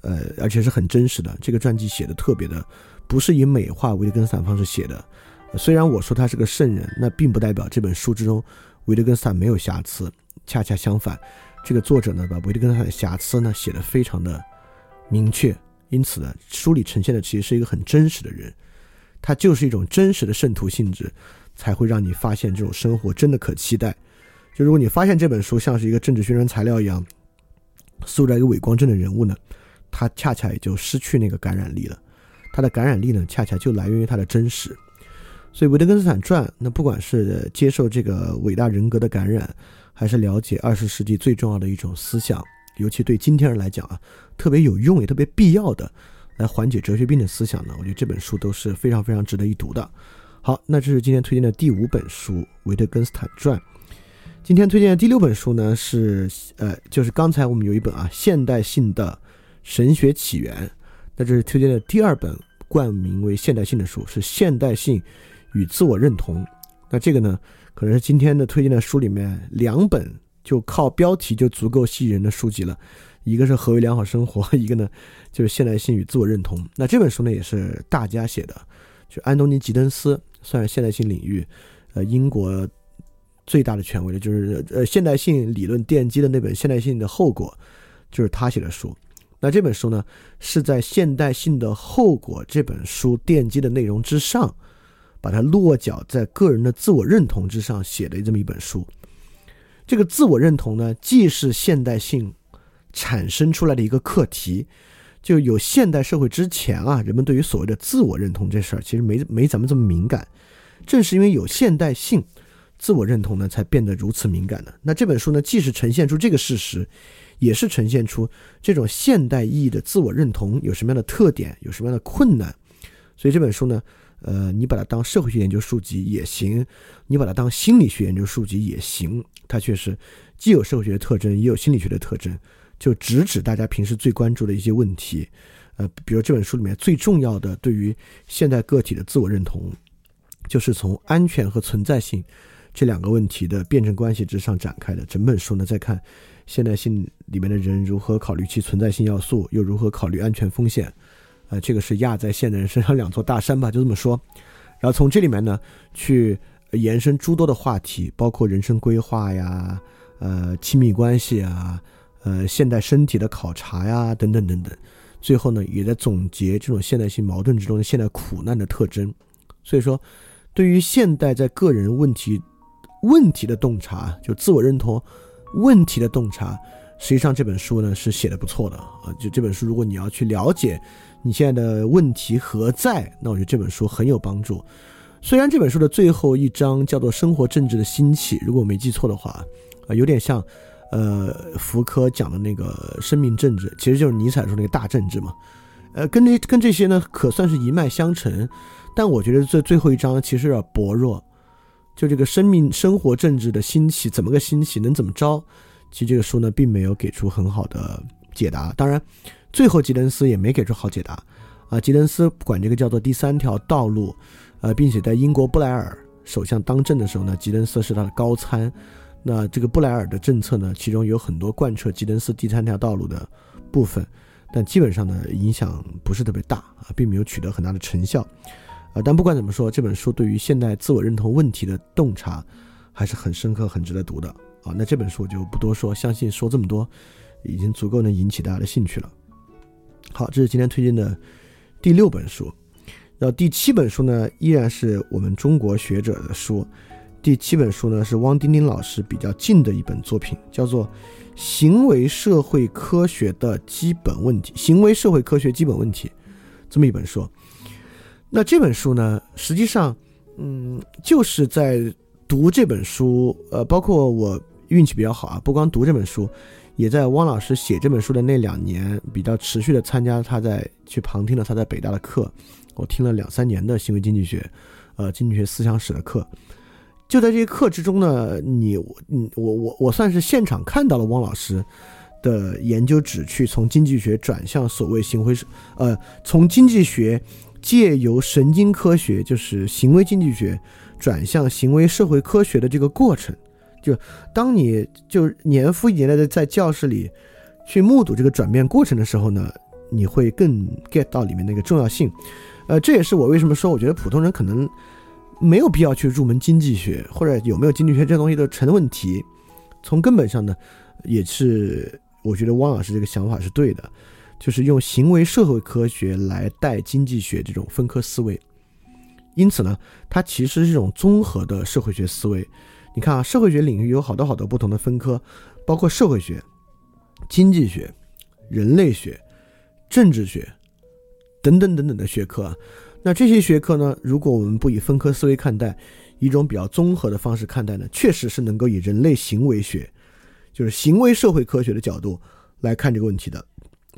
呃，而且是很真实的。这个传记写的特别的，不是以美化维特根斯坦方式写的。虽然我说他是个圣人，那并不代表这本书之中维特根斯坦没有瑕疵。恰恰相反，这个作者呢把维特根斯坦的瑕疵呢写的非常的明确。因此呢，书里呈现的其实是一个很真实的人，他就是一种真实的圣徒性质，才会让你发现这种生活真的可期待。就如果你发现这本书像是一个政治宣传材料一样，塑造一个伪光正的人物呢，它恰恰也就失去那个感染力了。它的感染力呢，恰恰就来源于它的真实。所以维特根斯坦传，那不管是接受这个伟大人格的感染，还是了解二十世纪最重要的一种思想，尤其对今天人来讲啊，特别有用也特别必要的，来缓解哲学病的思想呢，我觉得这本书都是非常非常值得一读的。好，那这是今天推荐的第五本书《维特根斯坦传》。今天推荐的第六本书呢，是呃，就是刚才我们有一本啊，现代性的神学起源。那这是推荐的第二本冠名为现代性的书，是现代性与自我认同。那这个呢，可能是今天的推荐的书里面两本就靠标题就足够吸引人的书籍了。一个是何为良好生活，一个呢就是现代性与自我认同。那这本书呢也是大家写的，就安东尼吉登斯算是现代性领域，呃，英国。最大的权威的就是呃现代性理论奠基的那本《现代性的后果》，就是他写的书。那这本书呢，是在《现代性的后果》这本书奠基的内容之上，把它落脚在个人的自我认同之上写的这么一本书。这个自我认同呢，既是现代性产生出来的一个课题，就有现代社会之前啊，人们对于所谓的自我认同这事儿其实没没咱们这么敏感。正是因为有现代性。自我认同呢，才变得如此敏感的。那这本书呢，既是呈现出这个事实，也是呈现出这种现代意义的自我认同有什么样的特点，有什么样的困难。所以这本书呢，呃，你把它当社会学研究书籍也行，你把它当心理学研究书籍也行。它确实既有社会学的特征，也有心理学的特征，就直指大家平时最关注的一些问题。呃，比如这本书里面最重要的对于现代个体的自我认同，就是从安全和存在性。这两个问题的辩证关系之上展开的整本书呢，再看现代性里面的人如何考虑其存在性要素，又如何考虑安全风险，呃，这个是压在现代人身上两座大山吧，就这么说。然后从这里面呢，去延伸诸多的话题，包括人生规划呀，呃，亲密关系啊，呃，现代身体的考察呀，等等等等。最后呢，也在总结这种现代性矛盾之中的现代苦难的特征。所以说，对于现代在个人问题。问题的洞察，就自我认同问题的洞察，实际上这本书呢是写的不错的啊。就这本书，如果你要去了解你现在的问题何在，那我觉得这本书很有帮助。虽然这本书的最后一章叫做“生活政治的兴起”，如果我没记错的话，啊，有点像呃福柯讲的那个生命政治，其实就是尼采说那个大政治嘛。呃，跟这跟这些呢可算是一脉相承，但我觉得这最后一章其实有点薄弱。就这个生命生活政治的兴起，怎么个兴起，能怎么着？其实这个书呢，并没有给出很好的解答。当然，最后吉登斯也没给出好解答啊。吉登斯管这个叫做第三条道路，呃，并且在英国布莱尔首相当政的时候呢，吉登斯是他的高参。那这个布莱尔的政策呢，其中有很多贯彻吉登斯第三条道路的部分，但基本上呢，影响不是特别大啊，并没有取得很大的成效。啊，但不管怎么说，这本书对于现代自我认同问题的洞察还是很深刻、很值得读的啊。那这本书我就不多说，相信说这么多，已经足够能引起大家的兴趣了。好，这是今天推荐的第六本书。然后第七本书呢，依然是我们中国学者的书。第七本书呢，是汪丁丁老师比较近的一本作品，叫做《行为社会科学的基本问题》，行为社会科学基本问题，这么一本书。那这本书呢，实际上，嗯，就是在读这本书，呃，包括我运气比较好啊，不光读这本书，也在汪老师写这本书的那两年，比较持续的参加他在去旁听了他在北大的课。我听了两三年的行为经济学，呃，经济学思想史的课，就在这些课之中呢，你，嗯，我，我，我算是现场看到了汪老师的研究旨趣，从经济学转向所谓行为，呃，从经济学借由神经科学，就是行为经济学，转向行为社会科学的这个过程。就当你就年复一年的在教室里去目睹这个转变过程的时候呢，你会更 get 到里面那个重要性。呃，这也是我为什么说，我觉得普通人可能没有必要去入门经济学，或者有没有经济学这东西都成问题。从根本上呢，也是我觉得汪老师这个想法是对的，就是用行为社会科学来带经济学这种分科思维。因此呢，它其实是一种综合的社会学思维。你看啊，社会学领域有好多好多不同的分科，包括社会学、经济学、人类学、政治学。等等等等的学科啊，那这些学科呢，如果我们不以分科思维看待，一种比较综合的方式看待呢，确实是能够以人类行为学，就是行为社会科学的角度来看这个问题的。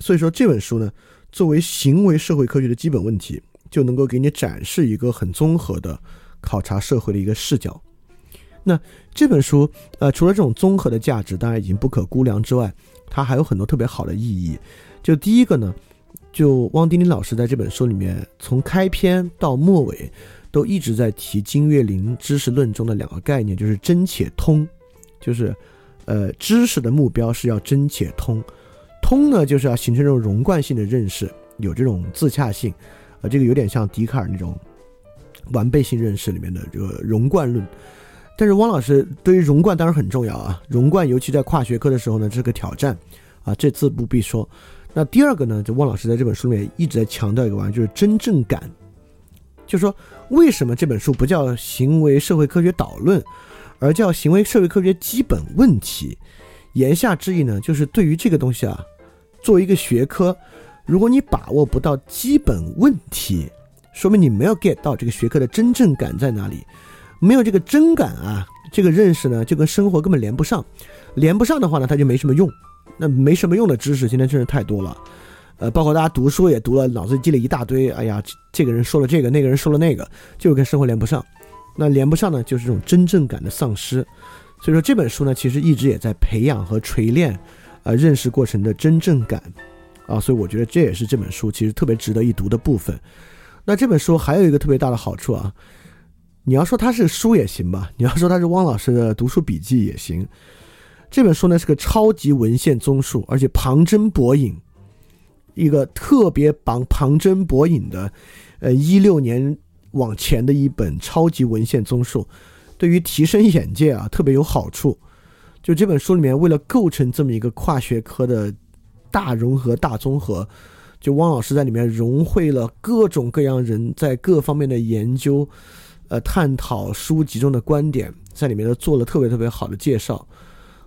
所以说这本书呢，作为行为社会科学的基本问题，就能够给你展示一个很综合的考察社会的一个视角。那这本书，呃，除了这种综合的价值，当然已经不可估量之外，它还有很多特别好的意义。就第一个呢。就汪丁丁老师在这本书里面，从开篇到末尾，都一直在提金岳霖知识论中的两个概念，就是真且通。就是，呃，知识的目标是要真且通，通呢就是要形成这种融贯性的认识，有这种自洽性。呃，这个有点像笛卡尔那种完备性认识里面的这个融贯论。但是汪老师对于融贯当然很重要啊，融贯尤其在跨学科的时候呢，这是个挑战啊，这自不必说。那第二个呢，就汪老师在这本书里面一直在强调一个玩意儿，就是真正感。就说为什么这本书不叫行为社会科学导论，而叫行为社会科学基本问题？言下之意呢，就是对于这个东西啊，作为一个学科，如果你把握不到基本问题，说明你没有 get 到这个学科的真正感在哪里，没有这个真感啊，这个认识呢，就跟生活根本连不上，连不上的话呢，它就没什么用。那没什么用的知识，今天真是太多了，呃，包括大家读书也读了，脑子记了一大堆。哎呀，这个人说了这个，那个人说了那个，就跟生活连不上。那连不上呢，就是这种真正感的丧失。所以说这本书呢，其实一直也在培养和锤炼，呃，认识过程的真正感。啊，所以我觉得这也是这本书其实特别值得一读的部分。那这本书还有一个特别大的好处啊，你要说它是书也行吧，你要说它是汪老师的读书笔记也行。这本书呢是个超级文献综述，而且旁征博引，一个特别绑旁征博引的，呃，一六年往前的一本超级文献综述，对于提升眼界啊特别有好处。就这本书里面，为了构成这么一个跨学科的大融合、大综合，就汪老师在里面融汇了各种各样人在各方面的研究、呃探讨书籍中的观点，在里面都做了特别特别好的介绍。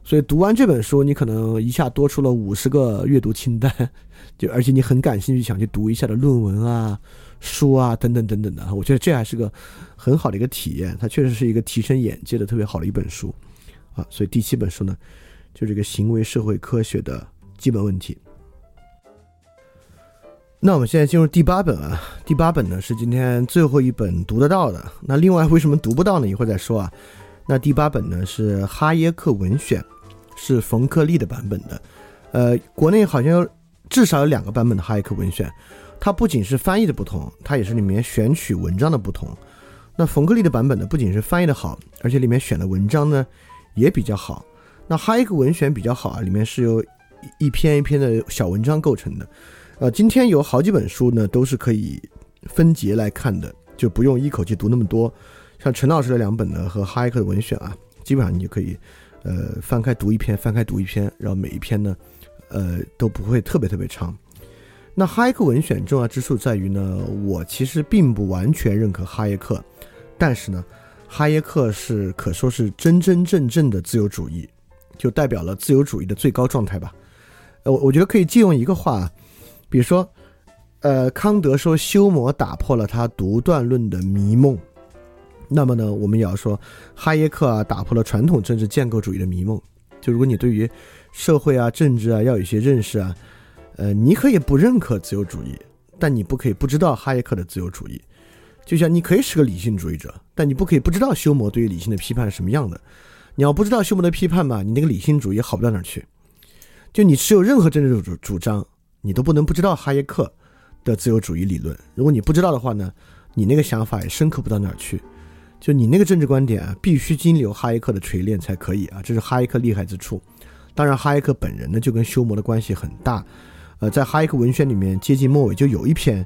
所以读完这本书，你可能一下多出了五十个阅读清单，就而且你很感兴趣，想去读一下的论文啊、书啊等等等等的。我觉得这还是个很好的一个体验，它确实是一个提升眼界的特别好的一本书啊。所以第七本书呢，就这个行为社会科学的基本问题。那我们现在进入第八本啊，第八本呢是今天最后一本读得到的。那另外为什么读不到呢？一会儿再说啊。那第八本呢是哈耶克文选。是冯克利的版本的，呃，国内好像至少有两个版本的哈耶克文选，它不仅是翻译的不同，它也是里面选取文章的不同。那冯克利的版本呢，不仅是翻译的好，而且里面选的文章呢也比较好。那哈耶克文选比较好啊，里面是由一篇一篇的小文章构成的。呃，今天有好几本书呢，都是可以分节来看的，就不用一口气读那么多。像陈老师的两本呢和哈耶克的文选啊，基本上你就可以。呃，翻开读一篇，翻开读一篇，然后每一篇呢，呃，都不会特别特别长。那哈耶克文选重要之处在于呢，我其实并不完全认可哈耶克，但是呢，哈耶克是可说是真真正正的自由主义，就代表了自由主义的最高状态吧。呃，我我觉得可以借用一个话，比如说，呃，康德说修谟打破了他独断论的迷梦，那么呢，我们也要说哈耶克啊打破了传统政治建构主义的迷梦。就如果你对于社会啊、政治啊要有一些认识啊。呃，你可以不认可自由主义，但你不可以不知道哈耶克的自由主义。就像你可以是个理性主义者，但你不可以不知道休谟对于理性的批判是什么样的。你要不知道休谟的批判吧，你那个理性主义好不到哪儿去。就你持有任何政治主主张，你都不能不知道哈耶克的自由主义理论。如果你不知道的话呢，你那个想法也深刻不到哪儿去。就你那个政治观点啊，必须经由哈耶克的锤炼才可以啊，这是哈耶克厉害之处。当然，哈耶克本人呢，就跟休谟的关系很大。呃，在哈耶克文选里面，接近末尾就有一篇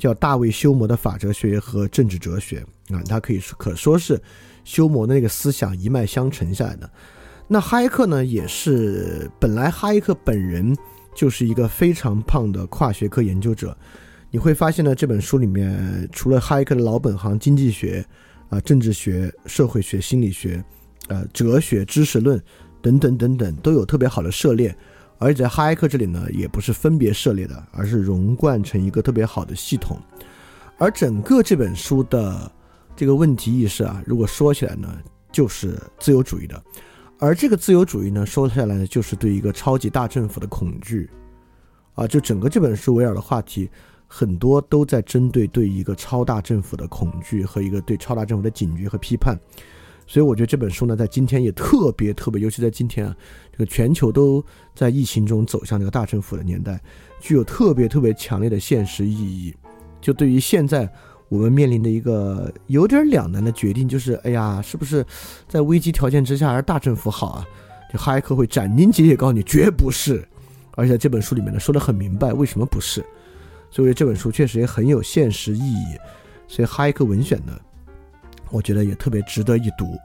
叫《大卫休谟的法哲学和政治哲学》啊，他可以说可说是休谟的那个思想一脉相承下来的。那哈耶克呢，也是本来哈耶克本人就是一个非常胖的跨学科研究者。你会发现呢，这本书里面除了哈耶克的老本行经济学啊、政治学、社会学、心理学、呃、哲学、知识论等等等等，都有特别好的涉猎。而且在哈耶克这里呢，也不是分别涉猎的，而是融贯成一个特别好的系统。而整个这本书的这个问题意识啊，如果说起来呢，就是自由主义的。而这个自由主义呢，说下来呢，就是对一个超级大政府的恐惧。啊，就整个这本书围绕的话题，很多都在针对对一个超大政府的恐惧和一个对超大政府的警觉和批判。所以我觉得这本书呢，在今天也特别特别，尤其在今天啊，这个全球都在疫情中走向这个大政府的年代，具有特别特别强烈的现实意义。就对于现在我们面临的一个有点两难的决定，就是哎呀，是不是在危机条件之下还是大政府好啊？就哈耶克会斩钉截铁告诉你，绝不是。而且这本书里面呢，说的很明白，为什么不是？所以这本书确实也很有现实意义。所以哈耶克文选呢？我觉得也特别值得一读。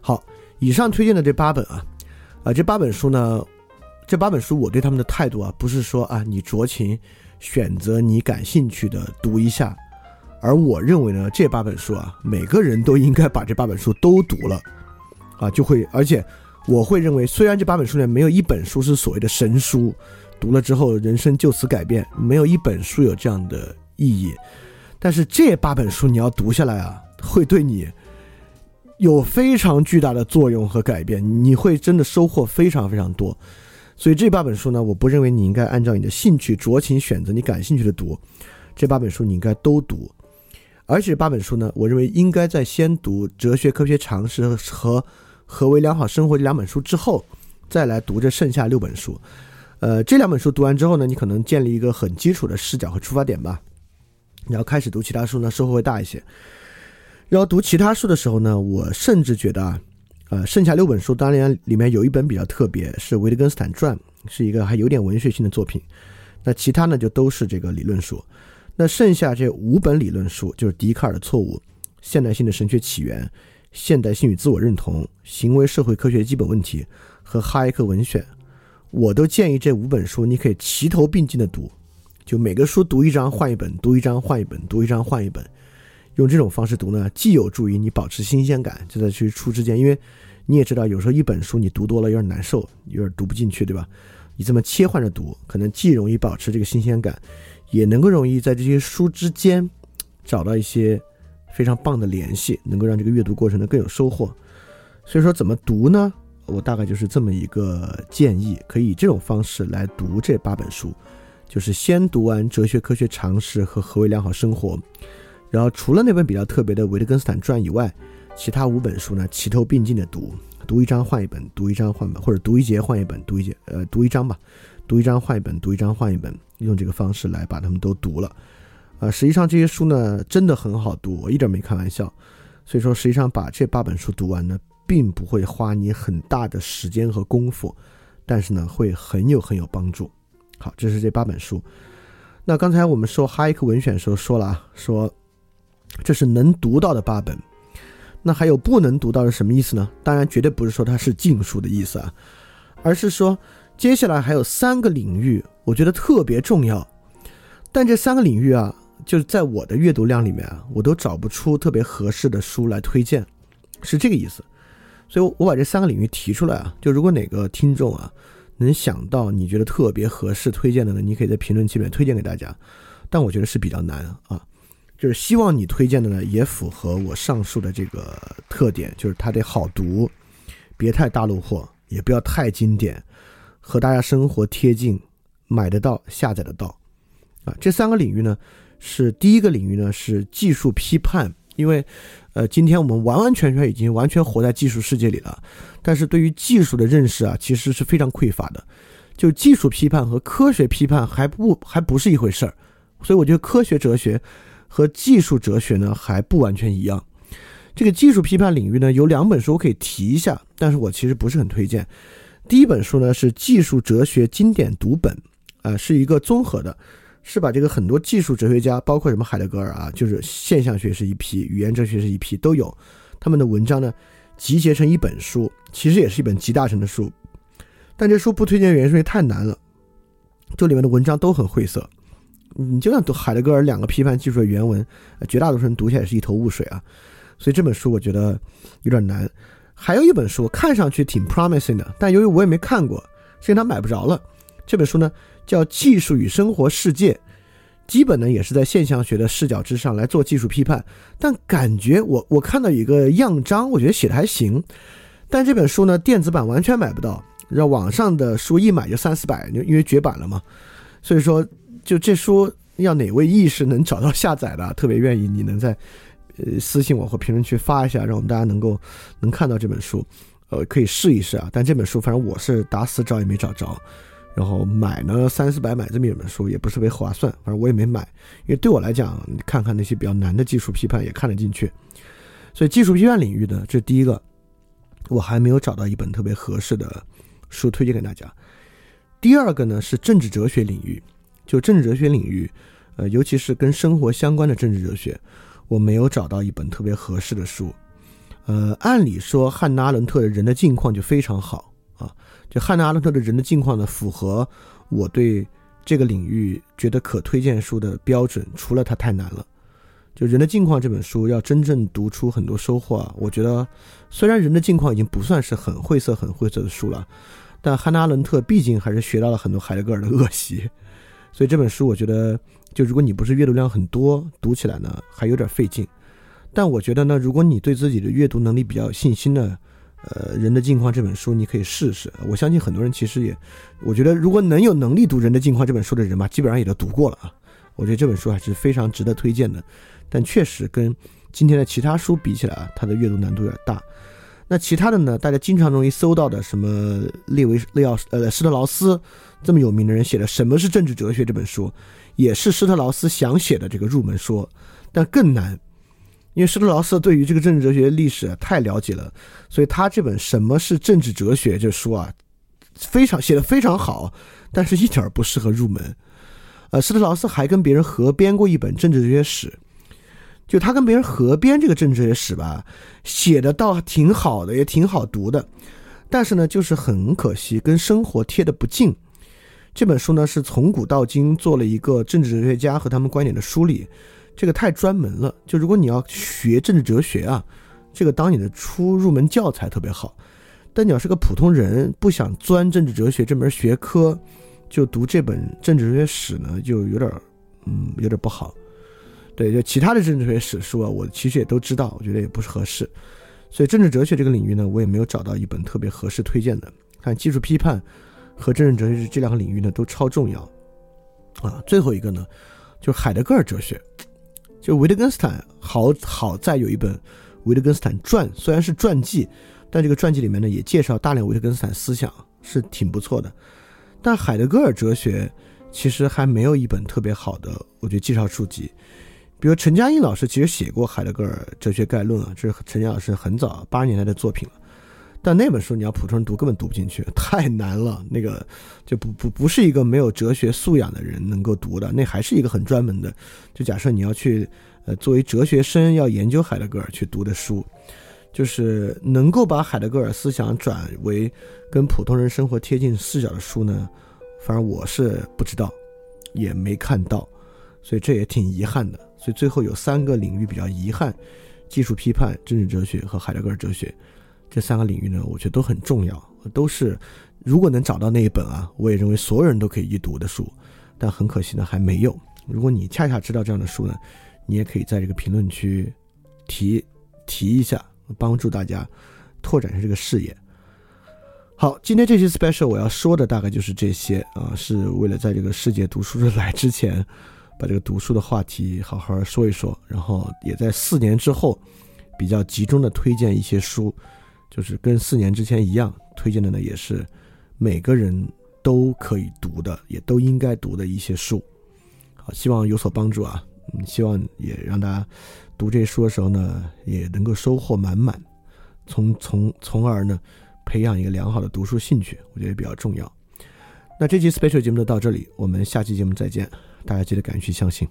好，以上推荐的这八本啊，啊，这八本书呢，这八本书我对他们的态度啊，不是说啊，你酌情选择你感兴趣的读一下，而我认为呢，这八本书啊，每个人都应该把这八本书都读了，啊，就会，而且我会认为，虽然这八本书里面没有一本书是所谓的神书，读了之后人生就此改变，没有一本书有这样的意义，但是这八本书你要读下来啊。会对你有非常巨大的作用和改变，你会真的收获非常非常多。所以这八本书呢，我不认为你应该按照你的兴趣酌情选择你感兴趣的读，这八本书你应该都读。而且八本书呢，我认为应该在先读《哲学科学常识》和《何为良好生活》这两本书之后，再来读这剩下六本书。呃，这两本书读完之后呢，你可能建立一个很基础的视角和出发点吧。你要开始读其他书呢，收获会大一些。要读其他书的时候呢，我甚至觉得啊，呃，剩下六本书，当然里面有一本比较特别，是《维特根斯坦传》，是一个还有点文学性的作品。那其他呢，就都是这个理论书。那剩下这五本理论书，就是《笛卡尔的错误》、《现代性的神学起源》、《现代性与自我认同》、《行为社会科学基本问题》和《哈耶克文选》。我都建议这五本书你可以齐头并进的读，就每个书读一章换一本，读一章换一本，读一章换一本。用这种方式读呢，既有助于你保持新鲜感，就在去书之间，因为你也知道，有时候一本书你读多了有点难受，有点读不进去，对吧？你这么切换着读，可能既容易保持这个新鲜感，也能够容易在这些书之间找到一些非常棒的联系，能够让这个阅读过程呢更有收获。所以说，怎么读呢？我大概就是这么一个建议，可以以这种方式来读这八本书，就是先读完《哲学科学常识》和《何为良好生活》。然后除了那本比较特别的《维特根斯坦传》以外，其他五本书呢齐头并进的读，读一章换一本，读一章换本，或者读一节换一本，读一节呃读一章吧，读一章换一本，读一章换一本，用这个方式来把它们都读了。啊，实际上这些书呢真的很好读，我一点没开玩笑。所以说，实际上把这八本书读完呢，并不会花你很大的时间和功夫，但是呢会很有很有帮助。好，这是这八本书。那刚才我们说哈耶克文选的时候说了啊，说。这是能读到的八本，那还有不能读到的什么意思呢？当然，绝对不是说它是禁书的意思啊，而是说接下来还有三个领域，我觉得特别重要，但这三个领域啊，就是在我的阅读量里面啊，我都找不出特别合适的书来推荐，是这个意思。所以，我把这三个领域提出来啊，就如果哪个听众啊能想到你觉得特别合适推荐的呢，你可以在评论区里面推荐给大家。但我觉得是比较难啊，就是希望你推荐的呢也符合我上述的这个特点，就是它得好读，别太大路货，也不要太经典，和大家生活贴近，买得到、下载得到啊。这三个领域呢，是第一个领域呢是技术批判，因为。呃，今天我们完完全全已经完全活在技术世界里了，但是对于技术的认识啊，其实是非常匮乏的。就技术批判和科学批判还不还不是一回事儿，所以我觉得科学哲学和技术哲学呢还不完全一样。这个技术批判领域呢有两本书我可以提一下，但是我其实不是很推荐。第一本书呢是《技术哲学经典读本》，啊，是一个综合的。是把这个很多技术哲学家，包括什么海德格尔啊，就是现象学是一批，语言哲学是一批，都有他们的文章呢，集结成一本书，其实也是一本集大成的书。但这书不推荐原因是因为太难了，这里面的文章都很晦涩。你就算读海德格尔两个批判技术的原文，绝大多数人读起来是一头雾水啊。所以这本书我觉得有点难。还有一本书看上去挺 promising 的，但由于我也没看过，所以它买不着了。这本书呢？叫技术与生活世界，基本呢也是在现象学的视角之上来做技术批判，但感觉我我看到一个样章，我觉得写的还行，但这本书呢电子版完全买不到，让网上的书一买就三四百，因为绝版了嘛，所以说就这书要哪位意识能找到下载的，特别愿意你能在呃私信我或评论区发一下，让我们大家能够能看到这本书，呃可以试一试啊，但这本书反正我是打死找也没找着。然后买呢三四百买这么一本书也不是特别划算，反正我也没买，因为对我来讲，你看看那些比较难的技术批判也看得进去。所以技术批判领域呢，这第一个，我还没有找到一本特别合适的书推荐给大家。第二个呢是政治哲学领域，就政治哲学领域，呃，尤其是跟生活相关的政治哲学，我没有找到一本特别合适的书。呃，按理说汉娜·阿伦特的人的境况就非常好啊。就汉娜·阿伦特的人的境况呢，符合我对这个领域觉得可推荐书的标准。除了它太难了，就人的境况这本书要真正读出很多收获啊！我觉得虽然人的境况已经不算是很晦涩、很晦涩的书了，但汉娜·阿伦特毕竟还是学到了很多海德格尔的恶习，所以这本书我觉得，就如果你不是阅读量很多，读起来呢还有点费劲。但我觉得呢，如果你对自己的阅读能力比较有信心呢。呃，人的境况这本书你可以试试。我相信很多人其实也，我觉得如果能有能力读人的境况这本书的人吧，基本上也都读过了啊。我觉得这本书还是非常值得推荐的，但确实跟今天的其他书比起来啊，它的阅读难度有点大。那其他的呢，大家经常容易搜到的什么列维列奥呃施特劳斯这么有名的人写的《什么是政治哲学》这本书，也是施特劳斯想写的这个入门书，但更难。因为施特劳斯对于这个政治哲学历史太了解了，所以他这本《什么是政治哲学》这书啊，非常写的非常好，但是一点儿不适合入门。呃，施特劳斯还跟别人合编过一本政治哲学史，就他跟别人合编这个政治哲学史吧，写的倒挺好的，也挺好读的，但是呢，就是很可惜，跟生活贴的不近。这本书呢，是从古到今做了一个政治哲学家和他们观点的梳理。这个太专门了，就如果你要学政治哲学啊，这个当你的初入门教材特别好。但你要是个普通人，不想钻政治哲学这门学科，就读这本政治哲学史呢，就有点，嗯，有点不好。对，就其他的政治学史书啊，我其实也都知道，我觉得也不是合适。所以政治哲学这个领域呢，我也没有找到一本特别合适推荐的。看技术批判和政治哲学这两个领域呢，都超重要。啊，最后一个呢，就是海德格尔哲学。就维特根斯坦好好在有一本维特根斯坦传，虽然是传记，但这个传记里面呢也介绍大量维特根斯坦思想，是挺不错的。但海德格尔哲学其实还没有一本特别好的，我觉得介绍书籍。比如陈嘉映老师其实写过《海德格尔哲学概论》啊，这是陈嘉老师很早八十年代的作品了。但那本书你要普通人读根本读不进去，太难了。那个就不不不是一个没有哲学素养的人能够读的，那还是一个很专门的。就假设你要去，呃，作为哲学生要研究海德格尔去读的书，就是能够把海德格尔思想转为跟普通人生活贴近视角的书呢，反正我是不知道，也没看到，所以这也挺遗憾的。所以最后有三个领域比较遗憾：技术批判、政治哲学和海德格尔哲学这三个领域呢，我觉得都很重要，都是如果能找到那一本啊，我也认为所有人都可以一读的书。但很可惜呢，还没有。如果你恰恰知道这样的书呢，你也可以在这个评论区提提一下。帮助大家拓展一下这个视野。好，今天这期 special 我要说的大概就是这些啊，是为了在这个世界读书日来之前，把这个读书的话题好好说一说，然后也在四年之后比较集中的推荐一些书，就是跟四年之前一样，推荐的呢也是每个人都可以读的，也都应该读的一些书。好，希望有所帮助啊，嗯，希望也让大家。读这些书的时候呢，也能够收获满满，从从从而呢，培养一个良好的读书兴趣，我觉得也比较重要。那这期 special 节目就到这里，我们下期节目再见，大家记得敢去相信。